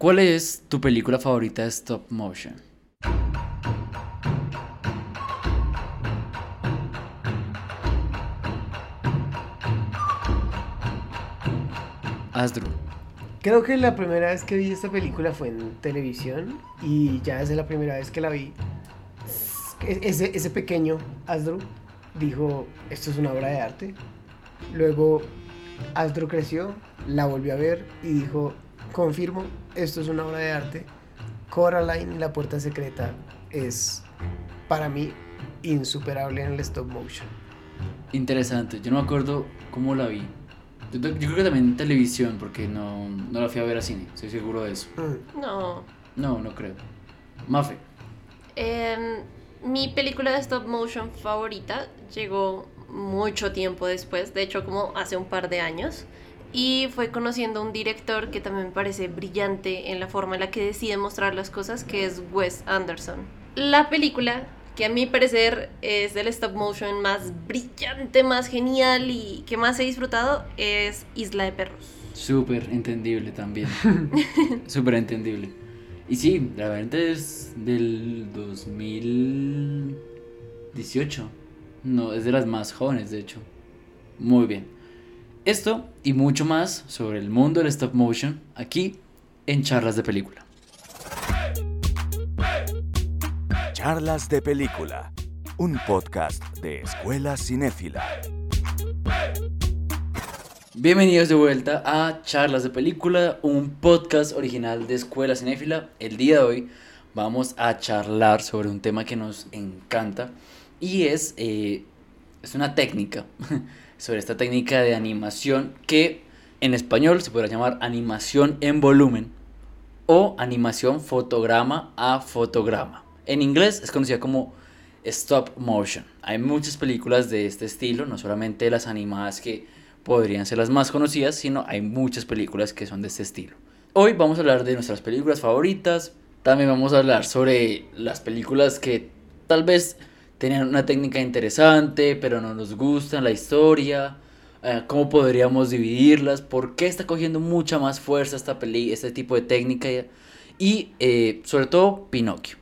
¿Cuál es tu película favorita de stop motion? Asdru. Creo que la primera vez que vi esta película fue en televisión y ya desde la primera vez que la vi, ese, ese pequeño Asdru dijo, esto es una obra de arte. Luego Asdru creció, la volvió a ver y dijo, confirmo, esto es una obra de arte. Coraline, la puerta secreta, es para mí insuperable en el stop motion. Interesante, yo no me acuerdo cómo la vi. Yo, yo creo que también en televisión, porque no, no la fui a ver a cine, estoy seguro de eso. Mm. No. No, no creo. Mafe. Em, mi película de stop motion favorita llegó mucho tiempo después, de hecho como hace un par de años, y fue conociendo a un director que también me parece brillante en la forma en la que decide mostrar las cosas, que es Wes Anderson. La película, que a mi parecer es del stop motion más brillante, más genial y que más he disfrutado, es Isla de Perros. Súper entendible también. Súper entendible. Y sí, la verdad es del 2018. No, es de las más jóvenes, de hecho. Muy bien. Esto y mucho más sobre el mundo del stop motion aquí en Charlas de Película. Charlas de Película, un podcast de Escuela Cinéfila. Bienvenidos de vuelta a Charlas de Película, un podcast original de Escuela Cinéfila. El día de hoy vamos a charlar sobre un tema que nos encanta y es, eh, es una técnica, sobre esta técnica de animación que en español se podrá llamar animación en volumen o animación fotograma a fotograma. En inglés es conocida como stop motion. Hay muchas películas de este estilo, no solamente las animadas que podrían ser las más conocidas, sino hay muchas películas que son de este estilo. Hoy vamos a hablar de nuestras películas favoritas, también vamos a hablar sobre las películas que tal vez tenían una técnica interesante, pero no nos gustan la historia, eh, cómo podríamos dividirlas, por qué está cogiendo mucha más fuerza esta peli este tipo de técnica y eh, sobre todo Pinocchio.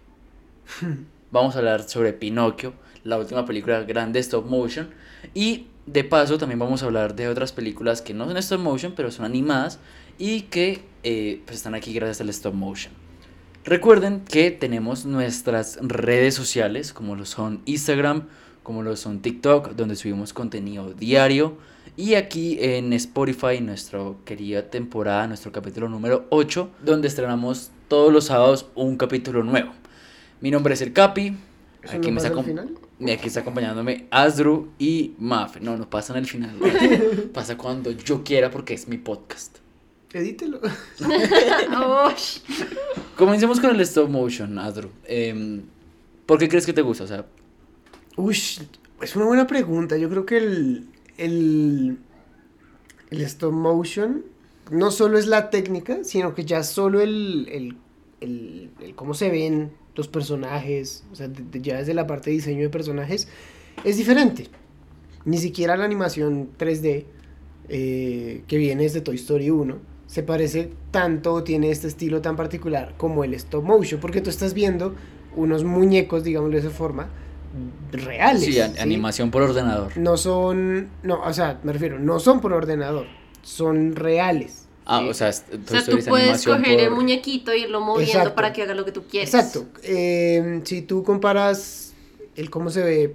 Vamos a hablar sobre Pinocchio, la última película grande stop motion. Y de paso también vamos a hablar de otras películas que no son stop motion, pero son animadas y que eh, pues están aquí gracias al stop motion. Recuerden que tenemos nuestras redes sociales, como lo son Instagram, como lo son TikTok, donde subimos contenido diario. Y aquí en Spotify, nuestra querida temporada, nuestro capítulo número 8, donde estrenamos todos los sábados un capítulo nuevo. Mi nombre es El Capi. ¿Eso Aquí, me acom- aquí está acompañándome Asdru y Maf. No, no pasa en el final. pasa cuando yo quiera porque es mi podcast. Edítelo. Comencemos con el stop motion, Asdru. Em, ¿Por qué crees que te gusta? O sea, Ush, es una buena pregunta. Yo creo que el, el, el stop motion no solo es la técnica, sino que ya solo el, el, el- el cómo se ven los personajes, o sea, de- de- ya desde la parte de diseño de personajes, es diferente. Ni siquiera la animación 3D eh, que viene desde Toy Story 1 se parece tanto o tiene este estilo tan particular como el stop motion, porque tú estás viendo unos muñecos, digámoslo de esa forma, reales. sí, an- ¿sí? animación por ordenador. No son, no, o sea, me refiero, no son por ordenador, son reales. Ah, ¿sí? o sea, es- O Toy sea, Story tú es puedes coger el por- muñequito y irlo moviendo Exacto. para que haga lo que tú quieres. Exacto. Eh, si tú comparas el cómo se ve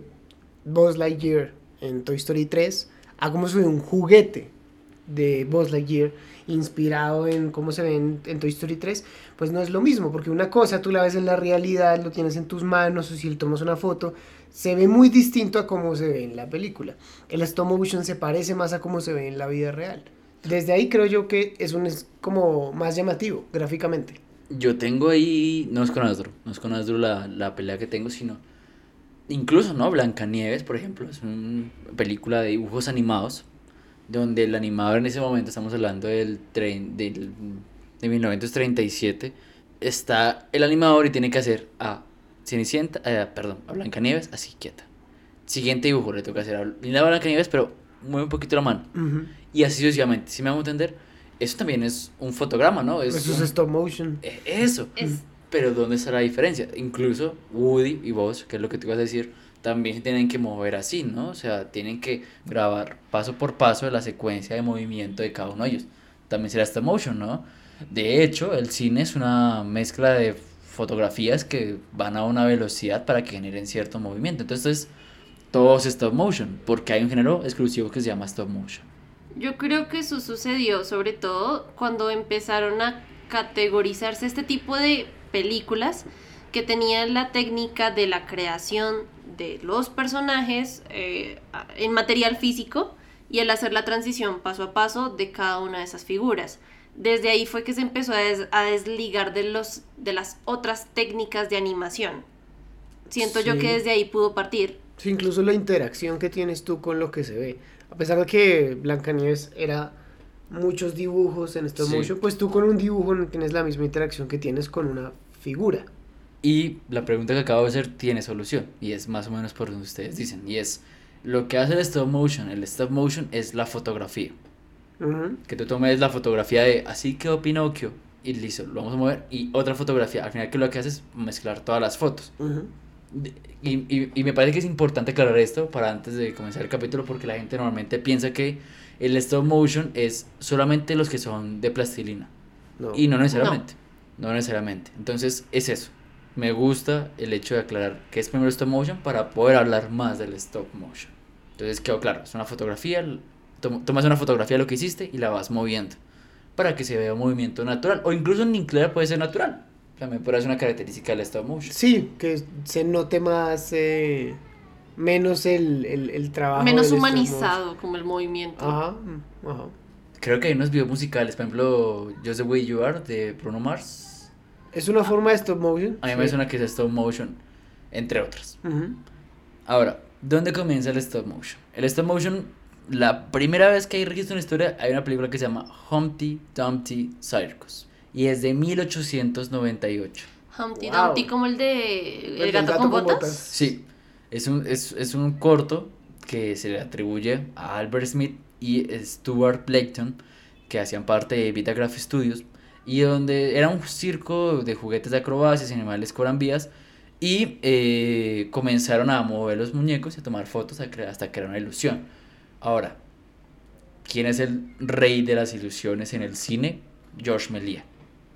Buzz Lightyear en Toy Story 3 a cómo se ve un juguete de Buzz Lightyear inspirado en cómo se ve en, Toy Story 3, pues no es lo mismo, porque una cosa tú la ves en la realidad, lo tienes en tus manos, o si le tomas una foto, se ve muy distinto a cómo se ve en la película. El stop motion se parece más a cómo se ve en la vida real. Desde ahí creo yo que es un es como más llamativo gráficamente. Yo tengo ahí, no es con Asdru, no es con Asdru la, la pelea que tengo, sino incluso, ¿no? Blancanieves, por ejemplo, es una película de dibujos animados, donde el animador en ese momento, estamos hablando del, tren, del de 1937, está el animador y tiene que hacer a Cenicienta, eh, perdón, a Blancanieves así quieta. Siguiente dibujo le toca hacer a Linda Blancanieves, pero mueve un poquito la mano. Ujú. Y así sucesivamente, si me hago entender, eso también es un fotograma, ¿no? Es Eso es un- stop motion. eh, Eso. Es, Pero ¿dónde está la diferencia? Incluso Woody y vos, que es lo que te ibas a decir, también se tienen que mover así, ¿no? O sea, tienen que grabar paso por paso la secuencia de movimiento de cada uno de ellos. También será stop motion, ¿no? De hecho, el cine es una mezcla de fotografías que van a una velocidad para que generen cierto movimiento. Entonces, todo es stop motion, porque hay un género exclusivo que se llama stop motion. Yo creo que eso sucedió sobre todo cuando empezaron a categorizarse este tipo de películas que tenían la técnica de la creación de los personajes eh, en material físico y el hacer la transición paso a paso de cada una de esas figuras. Desde ahí fue que se empezó a, des- a desligar de, los, de las otras técnicas de animación. Siento yo que desde ahí pudo partir. Sí, incluso la interacción que tienes tú con lo que se ve. A pesar de que Blancanieves era muchos dibujos en stop Sí. motion, pues tú con un dibujo no tienes la misma interacción que tienes con una figura. Y la pregunta que acabo de hacer tiene solución, y es más o menos por donde ustedes dicen, y es, lo que hace el stop motion, el stop motion es la fotografía. Ujú. Que tú tomes la fotografía de así quedó Pinocchio, y listo, lo vamos a mover, y otra fotografía. Al final que lo que hace es mezclar todas las fotos. Ujú. De- Y, y, y me parece que es importante aclarar esto para antes de comenzar el capítulo porque la gente normalmente piensa que el stop motion es solamente los que son de plastilina. No. Y no necesariamente. No. necesariamente. Entonces es eso. Me gusta el hecho de aclarar que es primero stop motion para poder hablar más del stop motion. Entonces quedó claro, es una fotografía, tomas una fotografía de lo que hiciste y la vas moviendo para que se vea un movimiento natural. O incluso ni siquiera puede ser natural. También puede ser una característica del stop motion. Sí, que se note más, eh, menos el, el, el trabajo. Menos del stop humanizado como el movimiento. Ajá, ajá. Creo que hay unos videos musicales, por ejemplo, Just the Way You Are de Bruno Mars. Es una forma de stop motion. A mí sí. me suena que es stop motion, entre otras. Ahora, ¿dónde comienza el stop motion? El stop motion, la primera vez que hay registro en la historia, hay una película que se llama Humpty Dumpty Circus. Y es de 1898. Humpty Wow. Dumpty como el de El, gato, con botas. Sí, es un, es, es un corto que se le atribuye a Albert Smith y Stuart Playton, que hacían parte de Vitagraph Studios, y donde era un circo de juguetes de acrobacias y animales cobran vías, y eh, comenzaron a mover los muñecos y a tomar fotos hasta crear una ilusión. Ahora, ¿quién es el rey de las ilusiones en el cine? George.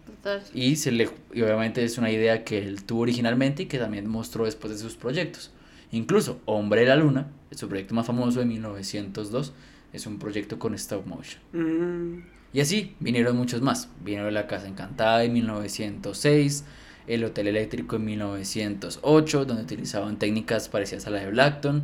Total. Y, se le, y obviamente es una idea que él tuvo originalmente y que también mostró después de sus proyectos. Incluso Hombre de la Luna, su proyecto más famoso de 1902, es un proyecto con stop motion. Mm, Y así vinieron muchos más. Vinieron La Casa Encantada en 1906, El Hotel Eléctrico en 1908, donde utilizaban técnicas parecidas a la de Blackton.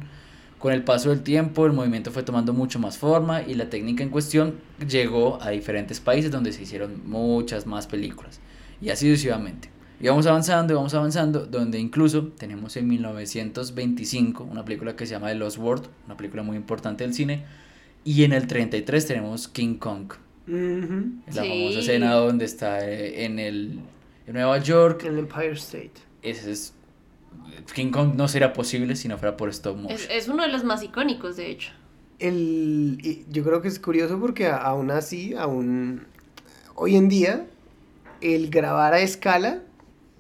Con el paso del tiempo, el movimiento fue tomando mucho más forma y la técnica en cuestión llegó a diferentes países donde se hicieron muchas más películas. Y así sucesivamente. Y vamos avanzando y vamos avanzando, donde incluso tenemos en 1925 una película que se llama The Lost World, una película muy importante del cine. Y en el 33 tenemos King Kong, la Sí. famosa escena donde está eh, en el en Nueva York. El Empire State. Ese es King Kong no sería posible si no fuera por stop motion. Es, es uno de los más icónicos, de hecho. El, y yo creo que es curioso porque aún así, aún hoy en día, el grabar a escala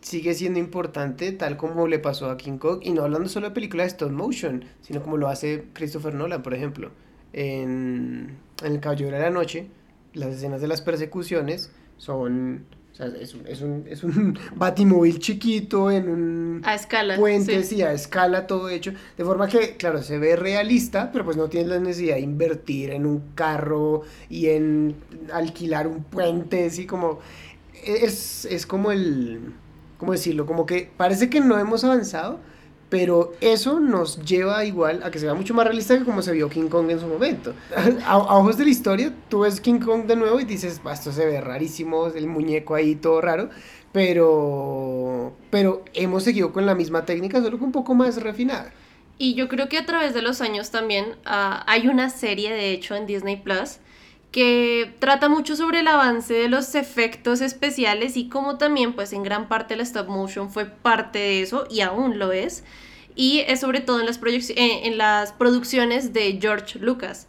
sigue siendo importante, tal como le pasó a King Kong, y no hablando solo de películas de stop motion, sino como lo hace Christopher Nolan, por ejemplo. En, en El Caballero de la Noche, las escenas de las persecuciones son... O sea, es un, es un, es un batimóvil chiquito en un A escala. puentes sí. y a escala todo hecho, de forma que, claro, se ve realista, pero pues no tienes la necesidad de invertir en un carro y en alquilar un puente, así como, es, es como el, ¿cómo decirlo? Como que parece que no hemos avanzado, pero eso nos lleva igual a que se vea mucho más realista que como se vio King Kong en su momento. A, ojos de la historia, tú ves King Kong de nuevo y dices, "Bah, esto se ve rarísimo, el muñeco ahí todo raro, pero, pero hemos seguido con la misma técnica, solo que un poco más refinada. Y yo creo que a través de los años también ah, hay una serie, de hecho, en Disney Plus que trata mucho sobre el avance de los efectos especiales y cómo también, pues en gran parte el stop motion fue parte de eso y aún lo es. Y es sobre todo en las, eh, en las producciones de George Lucas.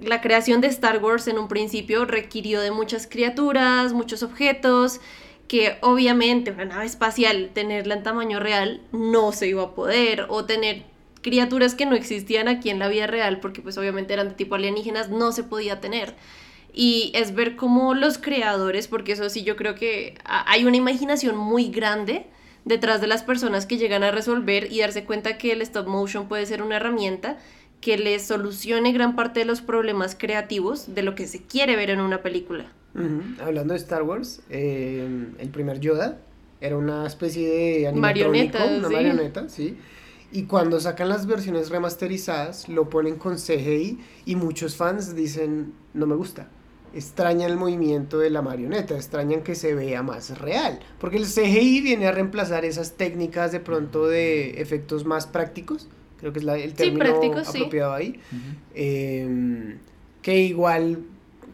La creación de Star Wars en un principio requirió de muchas criaturas, muchos objetos, que obviamente una nave espacial, tenerla en tamaño real, no se iba a poder, o tener criaturas que no existían aquí en la vida real, porque pues obviamente eran de tipo alienígenas, no se podía tener. Y es ver cómo los creadores, porque eso sí yo creo que hay una imaginación muy grande detrás de las personas que llegan a resolver y darse cuenta que el stop motion puede ser una herramienta que les solucione gran parte de los problemas creativos de lo que se quiere ver en una película. Hablando de Star Wars, eh, el primer Yoda era una especie de marioneta, una marioneta, sí. Y cuando sacan las versiones remasterizadas, lo ponen con CGI y muchos fans dicen, no me gusta. Extrañan el movimiento de la marioneta, extrañan que se vea más real. Porque el CGI viene a reemplazar esas técnicas de pronto de efectos más prácticos creo que es la, el término apropiado ahí, em, que igual,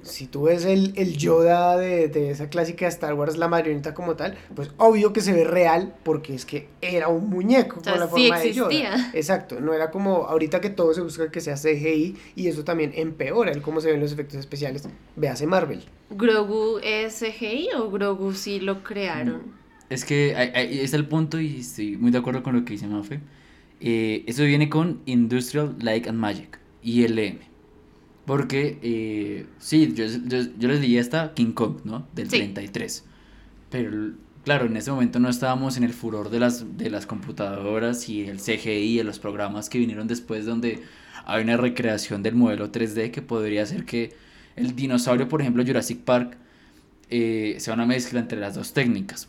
si tú ves el, el Yoda de, de, esa clásica de Star Wars, la marioneta como tal, pues obvio que se ve real porque es que era un muñeco con la forma de Yoda. Exacto, no era como ahorita que todo se busca que sea CGI y eso también empeora el cómo se ven los efectos especiales. Véase Marvel. ¿Grogu es CGI o Grogu sí lo crearon? Es que ahí está el punto y estoy muy de acuerdo con lo que dice Mafe eh, eso viene con Industrial Light and Magic, ILM. Porque, eh, sí, yo, yo, les leí hasta King Kong, ¿no? Del 33. Pero, claro, en ese momento no estábamos en el furor de las, de las computadoras y el CGI y los programas que vinieron después, donde hay una recreación del modelo 3D que podría hacer que el dinosaurio, por ejemplo, Jurassic Park, eh, sea una mezcla entre las dos técnicas.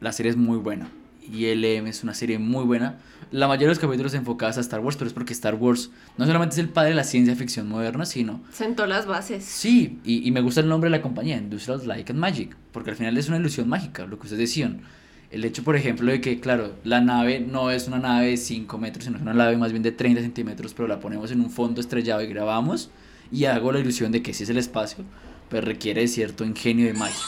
La serie es muy buena y LM es una serie muy buena. La mayoría de los capítulos enfocados a Star Wars, pero es porque Star Wars no solamente es el padre de la ciencia ficción moderna, sino... Sentó las bases. Sí, y, y me gusta el nombre de la compañía, Industrial Light and Magic, porque al final es una ilusión mágica, lo que ustedes decían. El hecho, por ejemplo, de que, claro, la nave no es una nave de 5 metros, sino es una nave más bien de 30 centímetros, pero la ponemos en un fondo estrellado y grabamos, y hago la ilusión de que si es el espacio, pues requiere cierto ingenio de magia.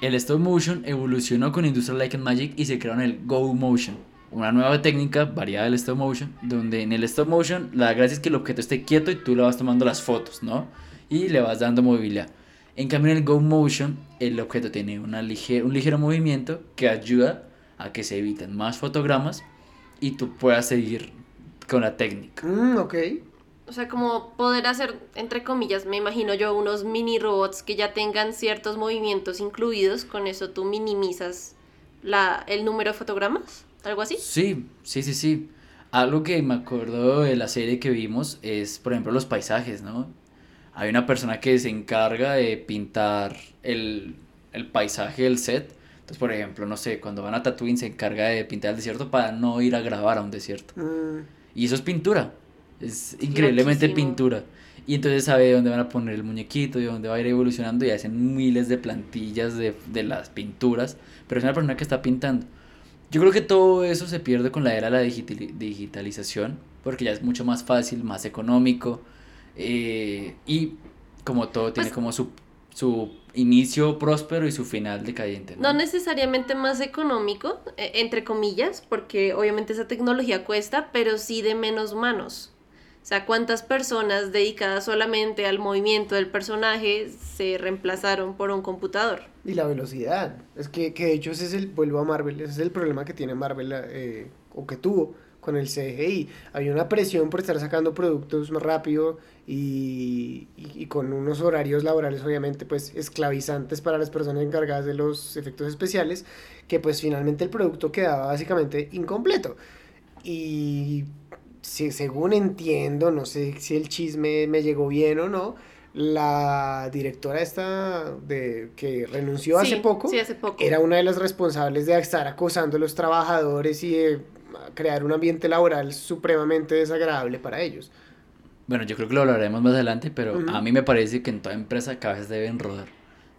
El stop motion evolucionó con Industrial Light and Magic y se crearon el Go Motion, una nueva técnica variada del stop motion, donde en el stop motion la gracia es que el objeto esté quieto y tú le vas tomando las fotos, ¿no? Y le vas dando movilidad. En cambio en el Go Motion el objeto tiene una un ligero movimiento que ayuda a que se eviten más fotogramas y tú puedas seguir con la técnica. Mm, ok. O sea, como poder hacer, entre comillas, me imagino yo, unos mini robots que ya tengan ciertos movimientos incluidos, con eso tú minimizas la, el número de fotogramas, algo así. Sí, sí, sí, sí. Algo que me acuerdo de la serie que vimos es, por ejemplo, los paisajes, ¿no? Hay una persona que se encarga de pintar el, el paisaje del set. Entonces, por ejemplo, no sé, cuando van a Tatooine se encarga de pintar el desierto para no ir a grabar a un desierto. Mm. Y eso es pintura. Es increíblemente pintura. Y entonces sabe dónde van a poner el muñequito y dónde va a ir evolucionando y hacen miles de plantillas de, de las pinturas. Pero es una persona que está pintando. Yo creo que todo eso se pierde con la era de la digitalización, porque ya es mucho más fácil, más económico, eh, y como todo tiene pues como su, su inicio próspero y su final decadente. ¿no? necesariamente más económico, e, entre comillas, porque obviamente esa tecnología cuesta, pero sí de menos manos. O sea, cuántas personas dedicadas solamente al movimiento del personaje se reemplazaron por un computador. Y la velocidad. Es que, que de hecho ese es el, vuelvo a Marvel, ese es el problema que tiene Marvel eh, o que tuvo con el CGI. Había una presión por estar sacando productos más rápido y, y, con unos horarios laborales obviamente pues esclavizantes para las personas encargadas de los efectos especiales, que pues finalmente el producto quedaba básicamente incompleto. Y si, según entiendo, no sé si el chisme me llegó bien o no, la directora esta de que renunció hace, poco, hace poco era una de las responsables de estar acosando a los trabajadores y de crear un ambiente laboral supremamente desagradable para ellos. Bueno, yo creo que lo hablaremos más adelante, pero a mí me parece que en toda empresa cabezas deben rodar.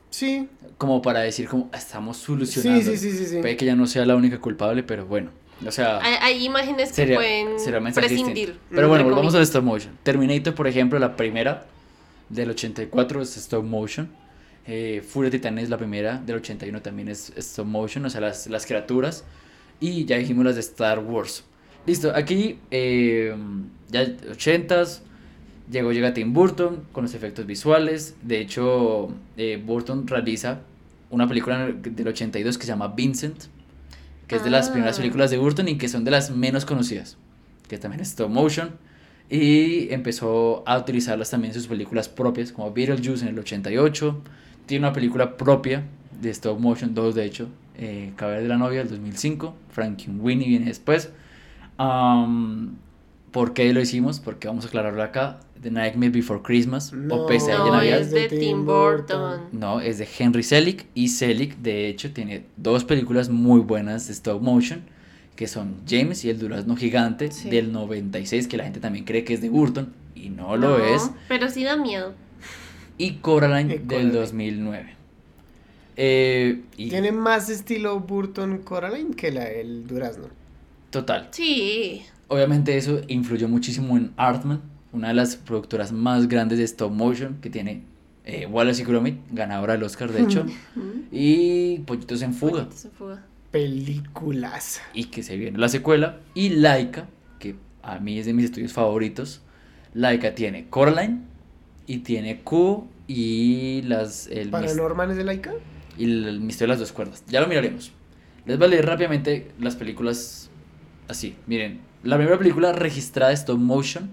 Sí. Como para decir como estamos solucionando. Sí, sí, sí, sí, Puede que ya no sea la única culpable, pero bueno. O sea, hay, imágenes que pueden prescindir. Pero bueno, volvamos al stop motion. Terminator, por ejemplo, la primera del 84 es stop motion. Eh, Furia Titanes, la primera del 81 también es stop motion, o sea, las, las criaturas. Y ya dijimos las de Star Wars. Listo, aquí eh, ya 80s, Llegó, llega Tim Burton con los efectos visuales. De hecho, eh, Burton realiza una película del 82 que se llama Vincent, que es de las Ah. primeras películas de Burton y que son de las menos conocidas, que también es stop motion. Y empezó a utilizarlas también en sus películas propias, como Beetlejuice en el 88. Tiene una película propia de stop motion, dos de hecho, eh, Caber de la novia del 2005. Frankenweenie viene después. ¿Por qué lo hicimos? Porque vamos a aclararlo acá. The Nightmare Before Christmas No. o Pesadilla de No, Navidad. es de Tim Burton. No, es de Henry Selick y Selick de hecho tiene dos películas muy buenas de stop motion que son James y el durazno gigante Sí. del 96 que la gente también cree que es de Burton y no, lo es Pero sí da miedo. y Coraline Eh, del Coraline. 2009. Eh, y Tiene más estilo Burton Coraline que la del Durazno. total. Sí. Obviamente eso influyó muchísimo en Artman, una de las productoras más grandes de stop motion que tiene eh, Wallace y Gromit, ganadora del Oscar de hecho, Ujú. y Pollitos en Fuga. Se fuga. Películas. y que se viene la secuela. Y Laika, que a mí es de mis estudios favoritos. Laika tiene Coraline y tiene Q y las el ¿Paranormal es de Laika? y el misterio de las dos cuerdas. Ya lo miraremos. Les voy a leer rápidamente las películas así. Miren, la primera película registrada de stop motion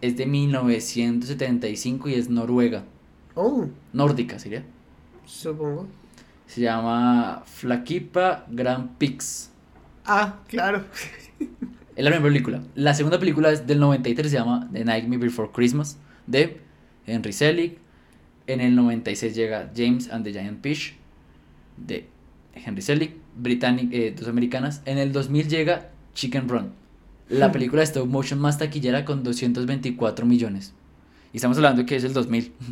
es de 1975 y es noruega, Oh, nórdica sería. supongo. Se llama Flaquipa Grand Pix. Ah, claro. Es la primera película. La segunda película es del 93, se llama The Nightmare Before Christmas, de Henry Selick. En el 96 llega James and the Giant Fish, de Henry Selick, británica, eh, dos americanas. En el 2000 llega Chicken Run, la película de stop motion más taquillera con 224 millones. Y estamos hablando de que es el 2000.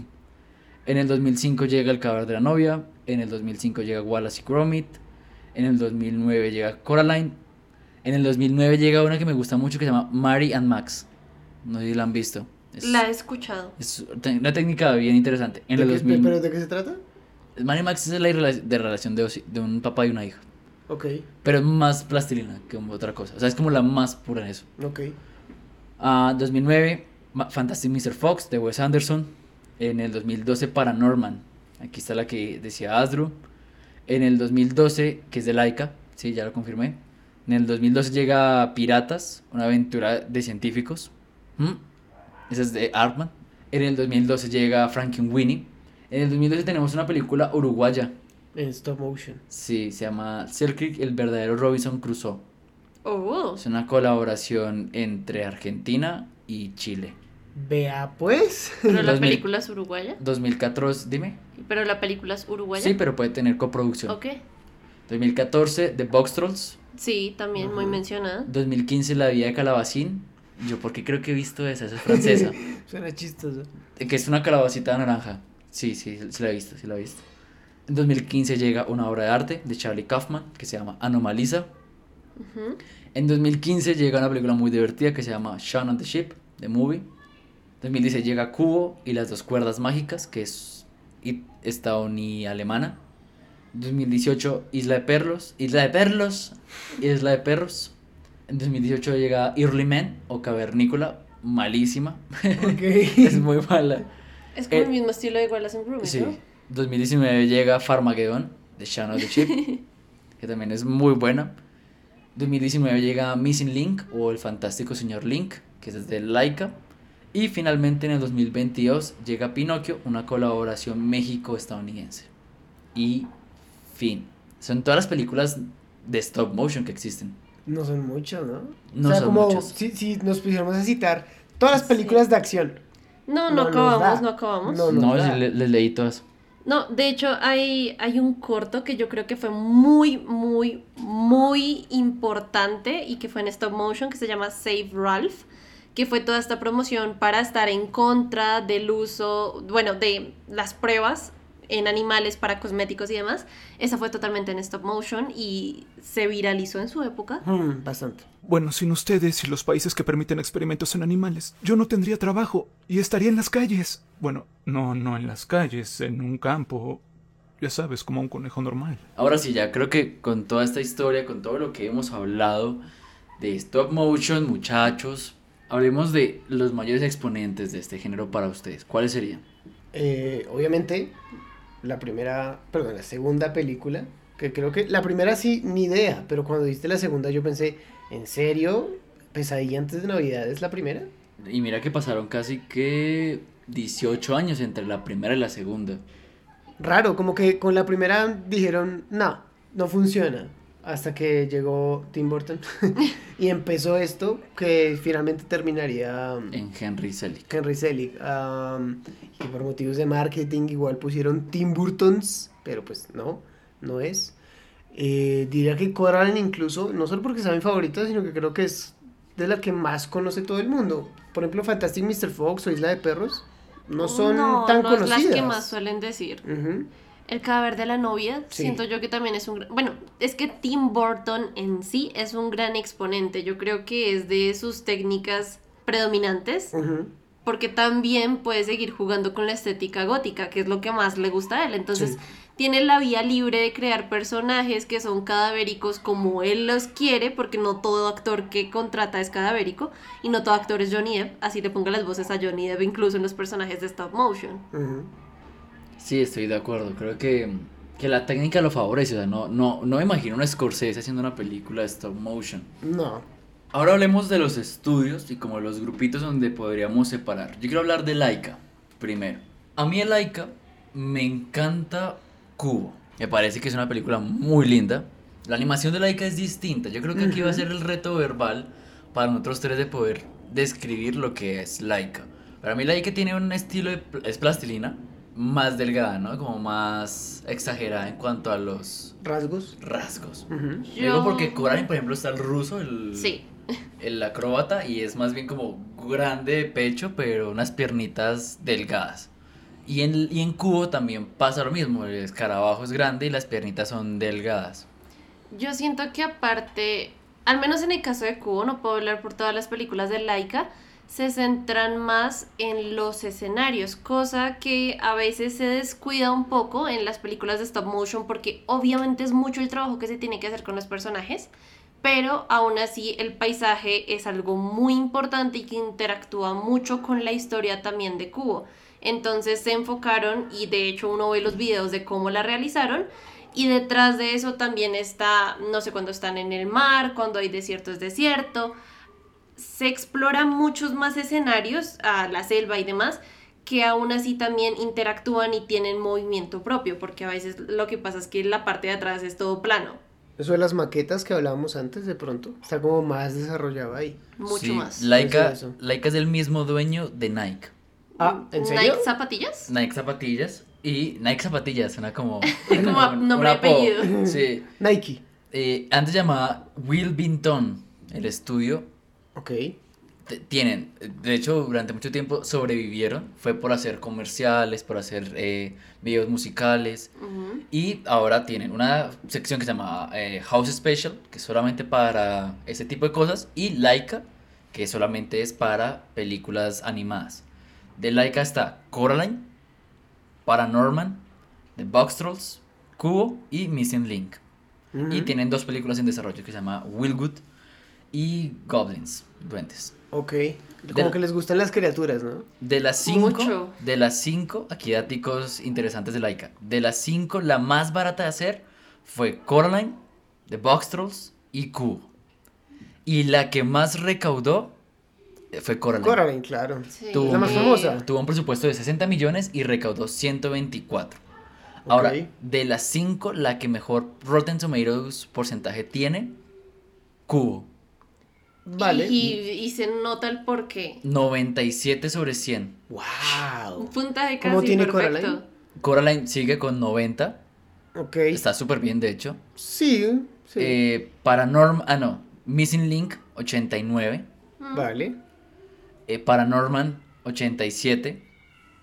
En el 2005 llega El cadáver de la novia, en el 2005 llega Wallace y Gromit, en el 2009 llega Coraline, en el 2009 llega una que me gusta mucho que se llama Mary and Max. No sé si la han visto. Es, La he escuchado. es una técnica bien interesante. En ¿De el qué- 2000, ¿Pero de qué se trata? Mary and Max es la de relación de, de un papá y una hija. Ok, Pero es más plastilina que otra cosa. O sea, es como la más pura en eso. ok. Ah, 2009, Ma- Fantastic Mr. Fox de Wes Anderson. En el 2012, Paranorman. Aquí está la que decía Asdru. En el 2012, que es de Laika. Sí, ya lo confirmé. En el 2012 llega Piratas, una aventura de científicos. ¿Mm? Esa es de Artman. En el 2012 llega Frankenweenie. En el 2012 tenemos una película uruguaya. En stop motion. Sí, se llama Selkirk, el verdadero Robinson Crusoe. Oh. Es una colaboración entre Argentina y Chile. Vea pues. Pero la 2000. película es uruguaya. 2014, dime. Pero la película es uruguaya. Sí, pero puede tener coproducción. Ok. 2014, The Box Trolls. Sí, también muy mencionada. 2015, La vida de Calabacín. Yo porque creo que he visto esa, esa es francesa. Suena chistoso. que es una calabacita naranja. Sí, sí, sí la he visto, sí la he visto. En 2015 llega una obra de arte de Charlie Kaufman que se llama Anomalisa. Ujú. En 2015 llega una película muy divertida que se llama Shaun on the Ship, The Movie. 2016 llega Cubo y las dos cuerdas mágicas, que es estadouni-alemana. 2018 Isla de Perlos, Isla de Perlos, Isla de Perros. En 2018 llega Early Man o Cavernícola, malísima, es muy mala. Es como Eh, el mismo estilo de Wallace and Gromit, Sí. ¿no? 2019 llega Farmageddon de Shaun of the Ship, que también es muy buena. 2019 llega Missing Link o El Fantástico Señor Link, que es de Laika. Y finalmente en el 2022 llega Pinocchio, una colaboración México-estadounidense. Y fin. Son todas las películas de stop motion que existen. No son muchas, ¿no? No o sea, son como muchas. Si, si nos pusiéramos a citar todas las películas de acción. No, No no, acabamos, no acabamos. No, No, no. Sí, le- les leí todas. De hecho hay, hay un corto que yo creo que fue muy, muy, muy importante y que fue en stop motion que se llama Save Ralph, que fue toda esta promoción para estar en contra del uso, bueno, de las pruebas en animales para cosméticos y demás. Esa fue totalmente en stop motion y se viralizó en su época. Hmm, bastante. Bueno, sin ustedes y los países que permiten experimentos en animales, yo no tendría trabajo y estaría en las calles. Bueno, no, no en las calles, en un campo. Ya sabes, como un conejo normal. Ahora sí, ya creo que con toda esta historia, con todo lo que hemos hablado de stop motion, muchachos, Hablemos de los mayores exponentes de este género para ustedes. ¿Cuáles serían? Eh, obviamente, la primera, perdón, la segunda película, que creo que la primera sí, ni idea, pero cuando viste la segunda yo pensé, ¿en serio? ¿Pesadilla antes de Navidad es la primera? Y mira que pasaron casi que 18 años entre la primera y la segunda. Raro, como que con la primera dijeron, no, no funciona. Hasta que llegó Tim Burton y empezó esto que finalmente terminaría um, En Henry Selick. Henry Selick. um, y por motivos de marketing igual pusieron Tim Burtons, pero pues no, no es. Eh, diría que Coraline incluso, no solo porque sea mi favorita, sino que creo que es de la que más conoce todo el mundo. Por ejemplo, Fantastic Mr. Fox o Isla de Perros no son no, tan no conocidas. es las que más suelen decir. Ujú. El cadáver de la novia, Sí. siento yo que también es un gran... Bueno, es que Tim Burton en sí es un gran exponente. Yo creo que es de sus técnicas predominantes, porque también puede seguir jugando con la estética gótica, que es lo que más le gusta a él. Entonces, Sí. tiene la vía libre de crear personajes que son cadavéricos como él los quiere, porque no todo actor que contrata es cadavérico, y no todo actor es Johnny Depp, así le ponga las voces a Johnny Depp incluso en los personajes de stop motion. Sí, estoy de acuerdo. Creo que, que la técnica lo favorece. O sea, no, no, no me imagino un Scorsese haciendo una película de stop motion. No. Ahora hablemos de los estudios y como los grupitos donde podríamos separar. Yo quiero hablar de Laika primero. A mí el Laika me encanta Cubo. Me parece que es una película muy linda. La animación de Laika es distinta. Yo creo que aquí va a ser el reto verbal para nosotros tres de poder describir lo que es Laika. Para mí Laika tiene un estilo de es plastilina más delgada, ¿no? Como más exagerada en cuanto a los Rasgos. rasgos. Digo porque Coraline, por ejemplo, está el ruso, el, Sí. el acróbata, y es más bien como grande de pecho, pero unas piernitas delgadas. Y en, y en Cubo también pasa lo mismo, el escarabajo es grande y las piernitas son delgadas. Yo siento que aparte, al menos en el caso de Cubo, no puedo hablar por todas las películas de Laika, se centran más en los escenarios, cosa que a veces se descuida un poco en las películas de stop motion porque obviamente es mucho el trabajo que se tiene que hacer con los personajes, pero aún así el paisaje es algo muy importante y que interactúa mucho con la historia también de Cubo. Entonces se enfocaron y de hecho uno ve los videos de cómo la realizaron y detrás de eso también está, no sé, cuando están en el mar, cuando hay desierto es desierto. Se exploran muchos más escenarios, a la selva y demás, que aún así también interactúan y tienen movimiento propio, porque a veces lo que pasa es que la parte de atrás es todo plano, Eso de las maquetas que hablábamos antes, de pronto, está como más desarrollado ahí. mucho Sí, más. Laika, Eso, eso. Laika es el mismo dueño de Nike. Ah, ¿en serio? ¿Nike zapatillas? Nike zapatillas y Nike zapatillas, suena como... Como nombre y apellido. Sí. Nike. Eh, antes llamaba Will Binton, el estudio Ok. Tienen, de hecho, durante mucho tiempo sobrevivieron, fue por hacer comerciales, por hacer eh, videos musicales, y ahora tienen una sección que se llama eh, House Special, que es solamente para ese tipo de cosas, y Laika, que solamente es para películas animadas. De Laika está Coraline, Paranorman, The Box Trolls, Cubo y Missing Link. Y tienen dos películas en desarrollo que se llama Willgood y Goblins, Duendes. Ok. Como la- que les gustan las criaturas, ¿no? De las cinco, Mucho. de las cinco, aquí datos interesantes de Laika. De las cinco, la más barata de hacer fue Coraline, The Box Trolls y Cubo. Y la que más recaudó eh, fue Coraline. Coraline, claro. Sí. Tuvo, La más un- famosa. tuvo un presupuesto de 60 millones y recaudó 124. Ahora, de las cinco, la que mejor Rotten Tomatoes porcentaje tiene, Cubo. Vale. Y, y- y se nota el porqué. 97 sobre 100. Wow. Un puntaje casi ¿Cómo tiene perfecto. Coraline? Coraline sigue con 90. Ok. Está súper bien, de hecho. Sí, sí. Eh, Paranorm... Ah, no. Missing Link, 89. Vale. Eh, Paranorman, 87.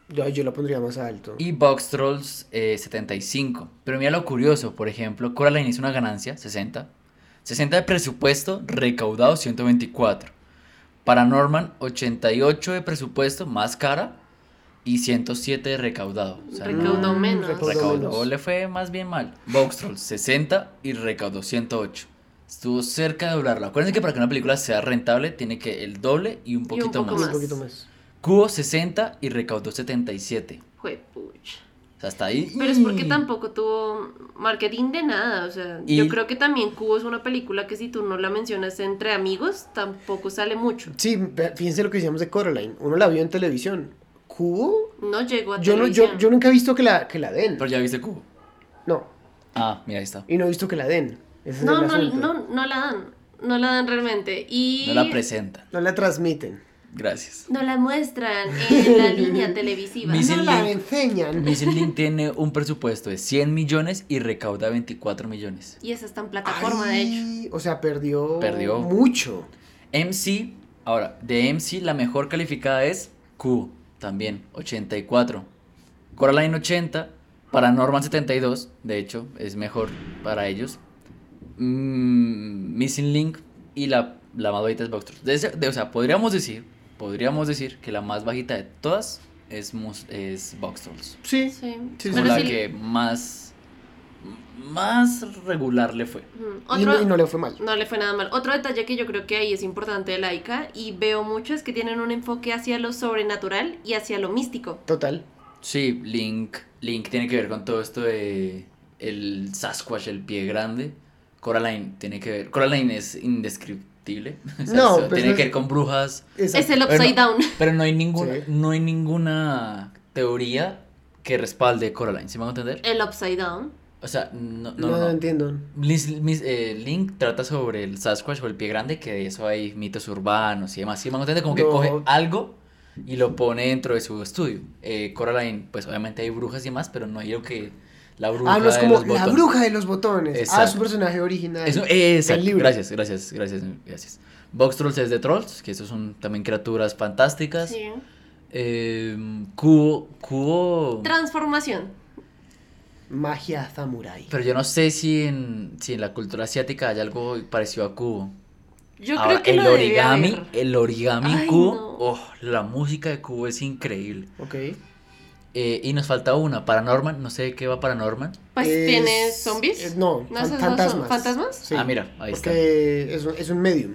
Yo, yo lo pondría más alto. Y Box Trolls, eh, 75. Pero mira lo curioso. Por ejemplo, Coraline hizo una ganancia, 60. 60 de presupuesto, recaudado 124. Paranorman, 88 de presupuesto, más cara. Y 107 de recaudado. O sea, no- Recaudó menos. recaudó Recaudó menos. le fue más bien mal. Box Trolls 60 y recaudó 108. Estuvo cerca de doblarla. Acuérdense que para que una película sea rentable tiene que el doble y un poquito poco más. Un poquito más. Cubo 60 y recaudó 77. O sea, hasta ahí. Pero es porque tampoco tuvo marketing de nada, o sea, Y- yo creo que también Cubo es una película que si tú no la mencionas entre amigos, tampoco sale mucho. Sí, fíjense lo que decíamos de Coraline. Uno la vio en televisión. ¿Cubo? No llegó a Yo, no, yo, yo nunca he visto que la, que la den. Pero ya viste Cubo. No. Ah, mira, ahí está. Y no he visto que la den. Ese es No, el no, no, no la dan, no la dan realmente. Y No la presentan. No la transmiten. Gracias. no la muestran en la línea televisiva. Mis- No Missing la Link. enseñan. Missing Link tiene un presupuesto de 100 millones y recauda 24 millones. Y esa está en plataforma, de hecho. O sea, perdió, Perdió. mucho. MC, ahora, de MC la mejor calificada es Q, también, 84. Coraline 80, Paranorman 72, de hecho, es mejor para ellos. Mm, Missing Link y la, la bajita es Box Trolls. De ese- de- o sea, podríamos decir, podríamos decir que la más bajita de todas es, Mus- es Box Trolls. Sí. Sí. Sí, Como la sí- que más, más regular le fue. Otro, y no le fue mal. No le fue nada mal. Otro detalle que yo creo que ahí es importante de Laika y veo mucho es que tienen un enfoque hacia lo sobrenatural y hacia lo místico. Total. Sí, Link, Link tiene que ver con todo esto de el Sasquatch, el pie grande. Coraline tiene que ver. Coraline es indescriptible. O sea, No, eso pues tiene no que ver con brujas. Exacto. Es el upside Pero no- down. Pero no hay ninguna, Sí. no hay ninguna teoría que respalde Coraline, ¿sí me van a entender? El upside down. O sea, no, no, No, no. no. entiendo. Lis- mis- eh, Link trata sobre el Sasquatch o el pie grande, que de eso hay mitos urbanos y demás. ¿Sí me van a entender? Como que coge algo y lo pone dentro de su estudio. Eh, Coraline, pues obviamente hay brujas y demás, pero no hay lo que la bruja Ah, no es de como los la botones. bruja de los botones. Ah, su personaje original. Eso, eh, exacto. El libro. Gracias, gracias, gracias, gracias. Box Trolls es de Trolls, que esos son también criaturas fantásticas. Sí. Eh, Cubo, Cubo... Transformación. Magia samurai. Pero yo no sé si en, si en la cultura asiática hay algo parecido a Cubo. Yo Ahora, creo que el lo origami, haber. el origami en Ay, cubo, no. oh, la música de cubo es increíble. Ok. Eh, y nos falta una, Paranorman, no sé qué va Paranorman. Pues Es- tiene zombies. eh, no, ¿No fan- fantasmas. fantasmas? Sí, Ah, mira, ahí está. Porque es un, es un medium.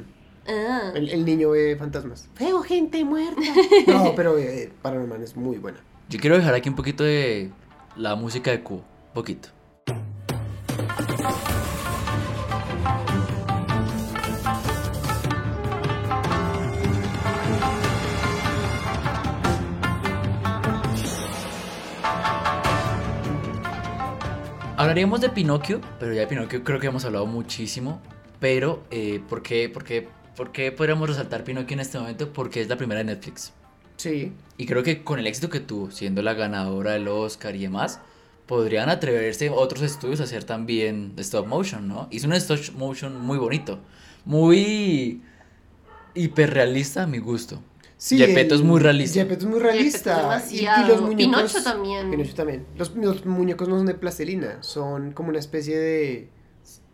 Ah. El, el niño ve fantasmas. Veo gente muerta. No, pero eh, Paranormal es muy buena. Yo quiero dejar aquí un poquito de la música de cubo, poquito. Hablaríamos de Pinocchio, pero ya de Pinocchio creo que hemos hablado muchísimo. Pero, eh, ¿por, qué, por, qué, ¿por qué podríamos resaltar Pinocchio en este momento? Porque es la primera de Netflix. Sí. Y creo que con el éxito que tuvo, siendo la ganadora del Oscar y demás, podrían atreverse otros estudios a hacer también stop motion, ¿no? Hizo un stop motion muy bonito, muy hiperrealista a mi gusto. Sí, Gepetto el- es muy realista. Gepetto es muy es realista. Y- los muñecos. Pinocho también. Pinocho también. Los, los muñecos no son de plastilina, son como una especie de.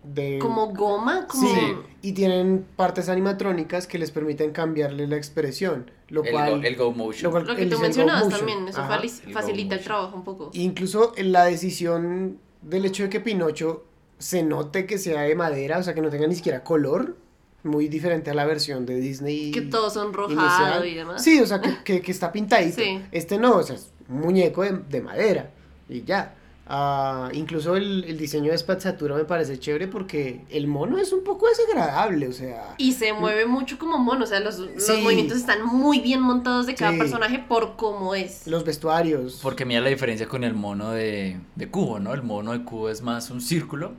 de Como goma, como... Sí, y tienen partes animatrónicas que les permiten cambiarle la expresión. Lo El, cual. go, el go motion. lo cual- Lo que tú mencionabas también, eso Ajá. el facilita el trabajo un poco. Incluso en la decisión del hecho de que Pinocho se note que sea de madera, o sea, que no tenga ni siquiera color, muy diferente a la versión de Disney. Que todo sonrojado y demás. Sí, o sea, que, que, que está pintadito. Sí. Este no, o sea, es un muñeco de, de madera y ya. Ah, incluso el, el diseño de Spazzatura me parece chévere porque el mono es un poco desagradable, o sea... Y se mueve mucho como mono, o sea, los, los movimientos están muy bien montados de cada Sí. personaje por cómo es. Los vestuarios. Porque mira la diferencia con el mono de, de cubo, ¿no? El mono de cubo es más un círculo,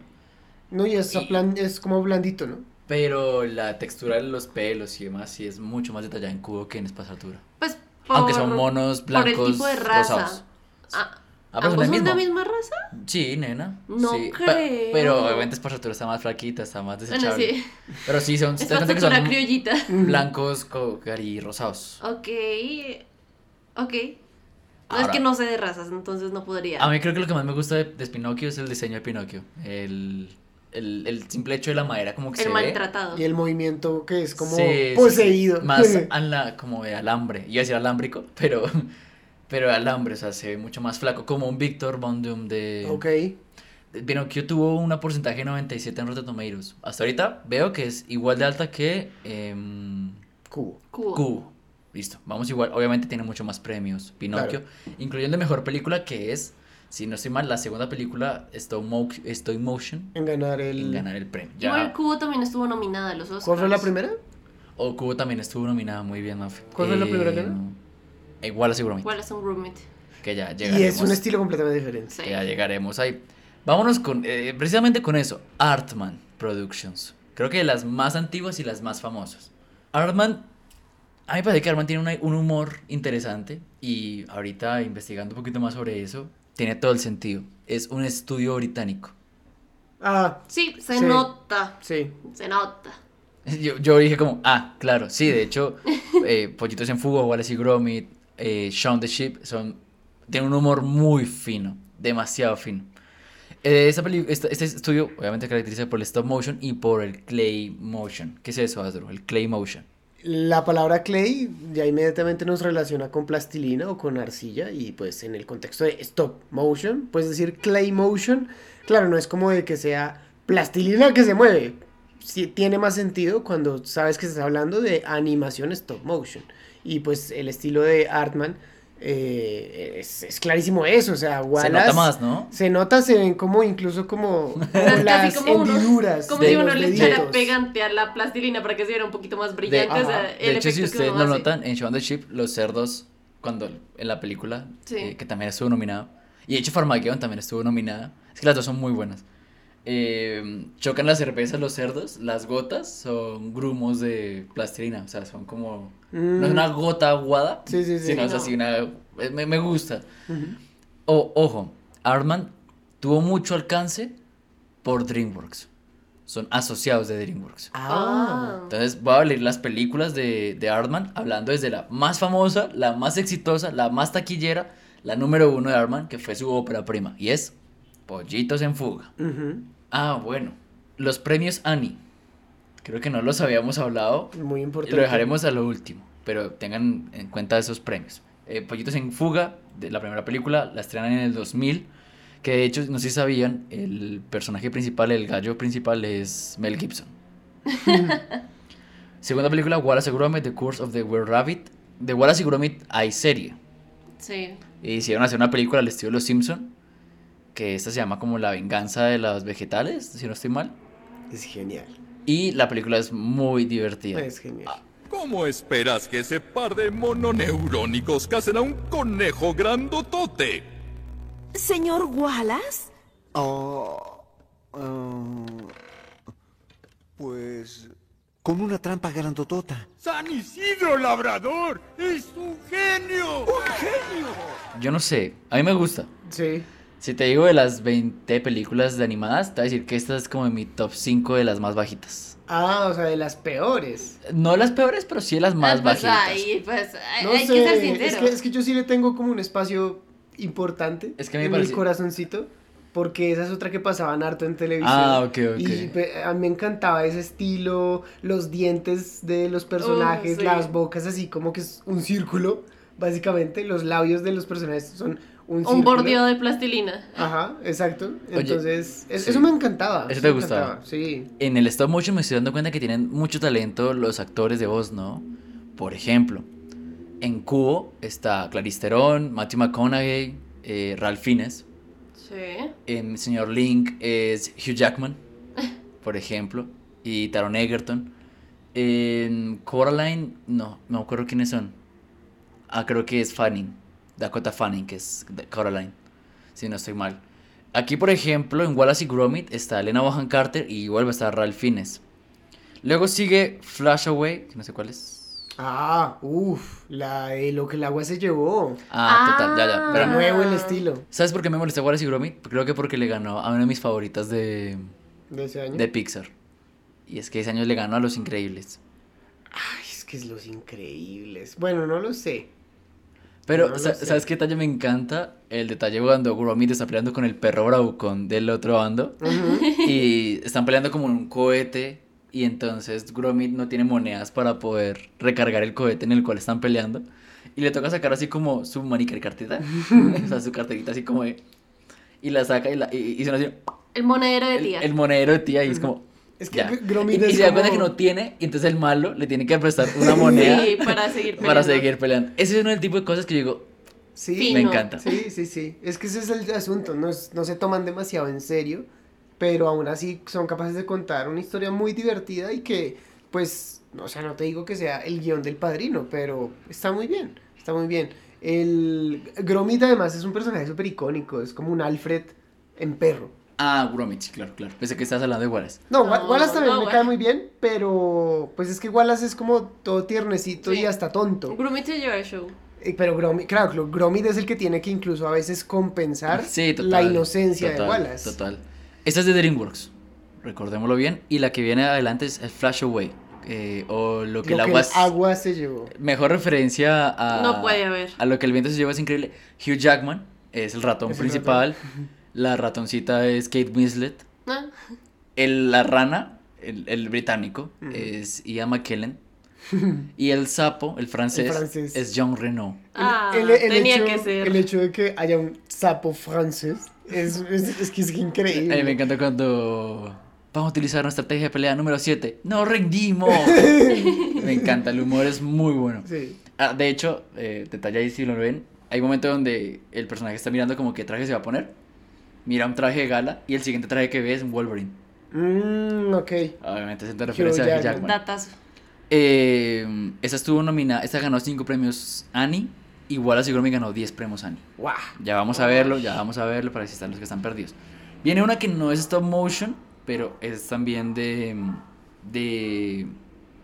No, y es, Y- plan- es como blandito, ¿no? Pero la textura de los pelos y demás sí es mucho más detallada en cubo que en espazatura. Pues Aunque son monos por el blancos tipo de raza. rosados. Ah, Ah, ¿Ambos son de la misma raza? Sí, nena. No sí. creo. Pe- Pero obviamente espazatura está más flaquita, está más Bueno, desechable. sí. Pero sí, son, Es que son criollita. blancos co- y rosados. Ok. Ok. No Ahora- es que no sé de razas, entonces no podría. A mí creo que lo que más me gusta de, de Pinocchio es el diseño de Pinocchio. El, el, el simple hecho de la madera como que el se ve. maltratado. Y el movimiento que es como Sí, sí, sí. poseído. Más a la- como de alambre. Iba a decir alámbrico, pero, pero alambre, o sea, se ve mucho más flaco. Como un Victor Von Doom de, ok. Pinocchio tuvo un porcentaje de 97 en Rotten Tomatoes. Hasta ahorita veo que es igual de alta que em, Cubo. Cubo. Cubo. Listo, vamos igual. Obviamente tiene mucho más premios Pinocchio, incluyendo mejor película que es, si no estoy mal, la segunda película stop, mo stop motion En ganar el... en ganar el premio. Ya. Igual Cubo también estuvo nominada a los Oscars. ¿Cuál fue la primera? O Cubo también estuvo nominada muy bien, Mafe. ¿Cuál fue la primera que ganó? eh, Igual seguramente. ¿Cuál es un roommate? Que ya Y llegaremos. es un estilo completamente diferente. Sí. que ya llegaremos ahí. Vámonos con, eh, precisamente con eso, Artman Productions. Creo que las más antiguas y las más famosas. Artman, a mí me parece que Artman tiene una- un humor interesante y ahorita investigando un poquito más sobre eso, tiene todo el sentido. Es un estudio británico. Ah, Sí, se Sí. nota. sí. Se nota. Yo, yo dije como, ah, claro, sí, de hecho, eh, Pollitos en Fuga, Wallace y Gromit, eh, Shaun the Sheep, son, tienen un humor muy fino, demasiado fino. Eh, esta peli- este, este estudio obviamente caracteriza por el stop motion y por el clay motion. ¿Qué es eso, Asdru? El clay motion. La palabra clay ya inmediatamente nos relaciona con plastilina o con arcilla y pues en el contexto de stop motion, puedes decir clay motion, claro, no es como de que sea plastilina que se mueve, sí tiene más sentido cuando sabes que estás hablando de animación stop motion. Y pues el estilo de Artman eh, es, es clarísimo eso, o sea, Se Wallace... nota más, ¿no? Se nota, se ven como incluso como, como las como hendiduras Como de si uno los le echara pegante a la plastilina para que se viera un poquito más De, brillante. o sea, Ajá. el de hecho, si efecto que ustedes lo hace. notan, en Shaun the Sheep, los cerdos, cuando en la película, Sí. eh, que también estuvo nominado, y de hecho Farmageddon también estuvo nominada, es que las dos son muy buenas. Eh, chocan las cervezas los cerdos, las gotas son grumos de plastilina, o sea, son como... No es Mm. una gota aguada, Sí, sí, sí. sino es No. así una... eh, Me, me gusta. O, ojo, Artman tuvo mucho alcance por DreamWorks. Son asociados de DreamWorks. Ah. Entonces voy a leer las películas de, de Artman, hablando desde la más famosa, la más exitosa, la más taquillera, la número uno de Artman, que fue su ópera prima, y es Pollitos en Fuga. Ah, bueno, los premios Annie. Creo que no los habíamos hablado, Muy importante. lo dejaremos a lo último, pero tengan en cuenta esos premios. Eh, Pollitos en Fuga, de la primera película, la estrenan en el 2000, que de hecho, no sé si sabían, el personaje principal, el gallo principal es Mel Gibson. Segunda película, Wallace y Gromit, The Curse of the Were Rabbit. De Wallace y Gromit hay serie. Sí. Y hicieron hacer una película al estilo de Los Simpson, que esta se llama como La venganza de los vegetales, si no estoy mal. Es genial. Y la película es muy divertida. Es genial. ¿Cómo esperas que ese par de mononeurónicos casen a un conejo grandotote? Señor Wallace, Oh, ah, pues con una trampa grandotota. ¡San Isidro Labrador! ¡Es un genio! Yo no sé, a mí me gusta. Sí. Si te digo de las 20 películas de animadas, te voy a decir que esta es como en mi top 5 de las más bajitas. Ah, o sea, de las peores. No las peores, pero sí de las más Ah, pues bajitas. pues, hay, No hay sé, que ser es sincero. que, es que yo sí le tengo como un espacio importante Es que me en parece- mi corazoncito. Porque esa es otra que pasaban harto en televisión. Ah, ok, ok. Y a mí me encantaba ese estilo, los dientes de los personajes, sí. las bocas así como que es un círculo, básicamente. Los labios de los personajes son un. Un bordeado de plastilina. Ajá, exacto. Oye, Entonces, es- sí. eso me encantaba. ¿Eso me te gustaba? encantaba, Sí. En el stop motion me estoy dando cuenta que tienen mucho talento los actores de voz, ¿no? Por ejemplo, en Cubo está Clarice Theron, Matthew McConaughey, eh, Ralph Fiennes. Sí. En Señor Link es Hugh Jackman, por ejemplo, y Taron Egerton. En Coraline, no, no me acuerdo quiénes son. Ah, creo que es Fanning, Dakota Fanning, que es de Coraline, si no estoy mal. Aquí, por ejemplo, en Wallace y Gromit está Elena Bonham Carter y vuelve a estar Ralph Fiennes. Luego sigue Flash Away, que no sé cuál es. Ah, uff, la de lo que el agua se llevó. Ah, total, ya, ya. Ah. Pero, nuevo el estilo ¿Sabes por qué me molesta Wallace y Gromit? Creo que porque le ganó a una de mis favoritas de, de ese año. de Pixar. Y es que ese año le ganó a Los Increíbles. Ay, es que es los increíbles. Bueno, no lo sé. Pero, No lo sa- sé. ¿sabes qué detalle me encanta? El detalle cuando Gromit está peleando con el perro bravucón del otro bando. Y están peleando como en un cohete. Y entonces Gromit no tiene monedas para poder recargar el cohete en el cual están peleando. Y le toca sacar así como su manicar cartita. o sea, su carterita así como de... Y la saca y, la, y, y suena así... El monedero de tía. el monedero de tía y es como... Es que Y, Gromit y es se da cuenta como- que no tiene, y entonces el malo le tiene que prestar una moneda Sí, para seguir para peleando. seguir peleando. Ese es uno del tipo de cosas que yo digo, Sí, Fino. me encanta. Sí, sí, sí. Es que ese es el asunto. No, es- no se toman demasiado en serio, pero aún así son capaces de contar una historia muy divertida y que, pues, o sea, no te digo que sea el guion del padrino, pero está muy bien. Está muy bien. El Gromit, además, es un personaje súper icónico. Es como un Alfred en perro. Ah, Gromit, sí, claro, claro. Pensé que estabas hablando de Wallace. No, No, Wa- Wallace también no, me cae muy bien, pero pues es que Wallace es como todo tiernecito Sí. y hasta tonto. Grumit se lleva el show. Eh, Pero Gromit, claro, Gro- Gromit es el que tiene que incluso a veces compensar Sí, total. la inocencia total, de Wallace. Total. Esta es de DreamWorks, recordémoslo bien. Y la que viene adelante es el Flash Away, eh, o lo que Lo el que agua... el agua se llevó. Mejor referencia a... No puede haber. A lo que el viento se lleva es increíble. Hugh Jackman es el ratón Es el principal. La ratoncita es Kate Winslet. ¿no? El, la rana, el, el británico, es Ian McKellen. Y el sapo, el francés, El francés. es Jean Reno. Ah, el, el tenía hecho, que ser. el hecho de que haya un sapo francés es, es, es que es increíble. A mí me encanta cuando vamos a utilizar nuestra estrategia de pelea número 7. ¡No rendimos! me encanta, el humor es muy bueno. Sí. Ah, de hecho, eh, detalle ahí si lo ven, hay un momento donde el personaje está mirando como qué traje se va a poner. Mira un traje de gala y el siguiente traje que ve es un Wolverine. Mm, ok. Obviamente es en referencia a Hugh Jackman. Datazo. Eh, esta estuvo nominada, esta ganó 5 premios Annie y Wallace y Gromit ganó 10 premios Annie. Guau. Ya vamos a verlo, ya vamos a verlo para que están los que están perdidos. Viene una que no es stop motion, pero es también de de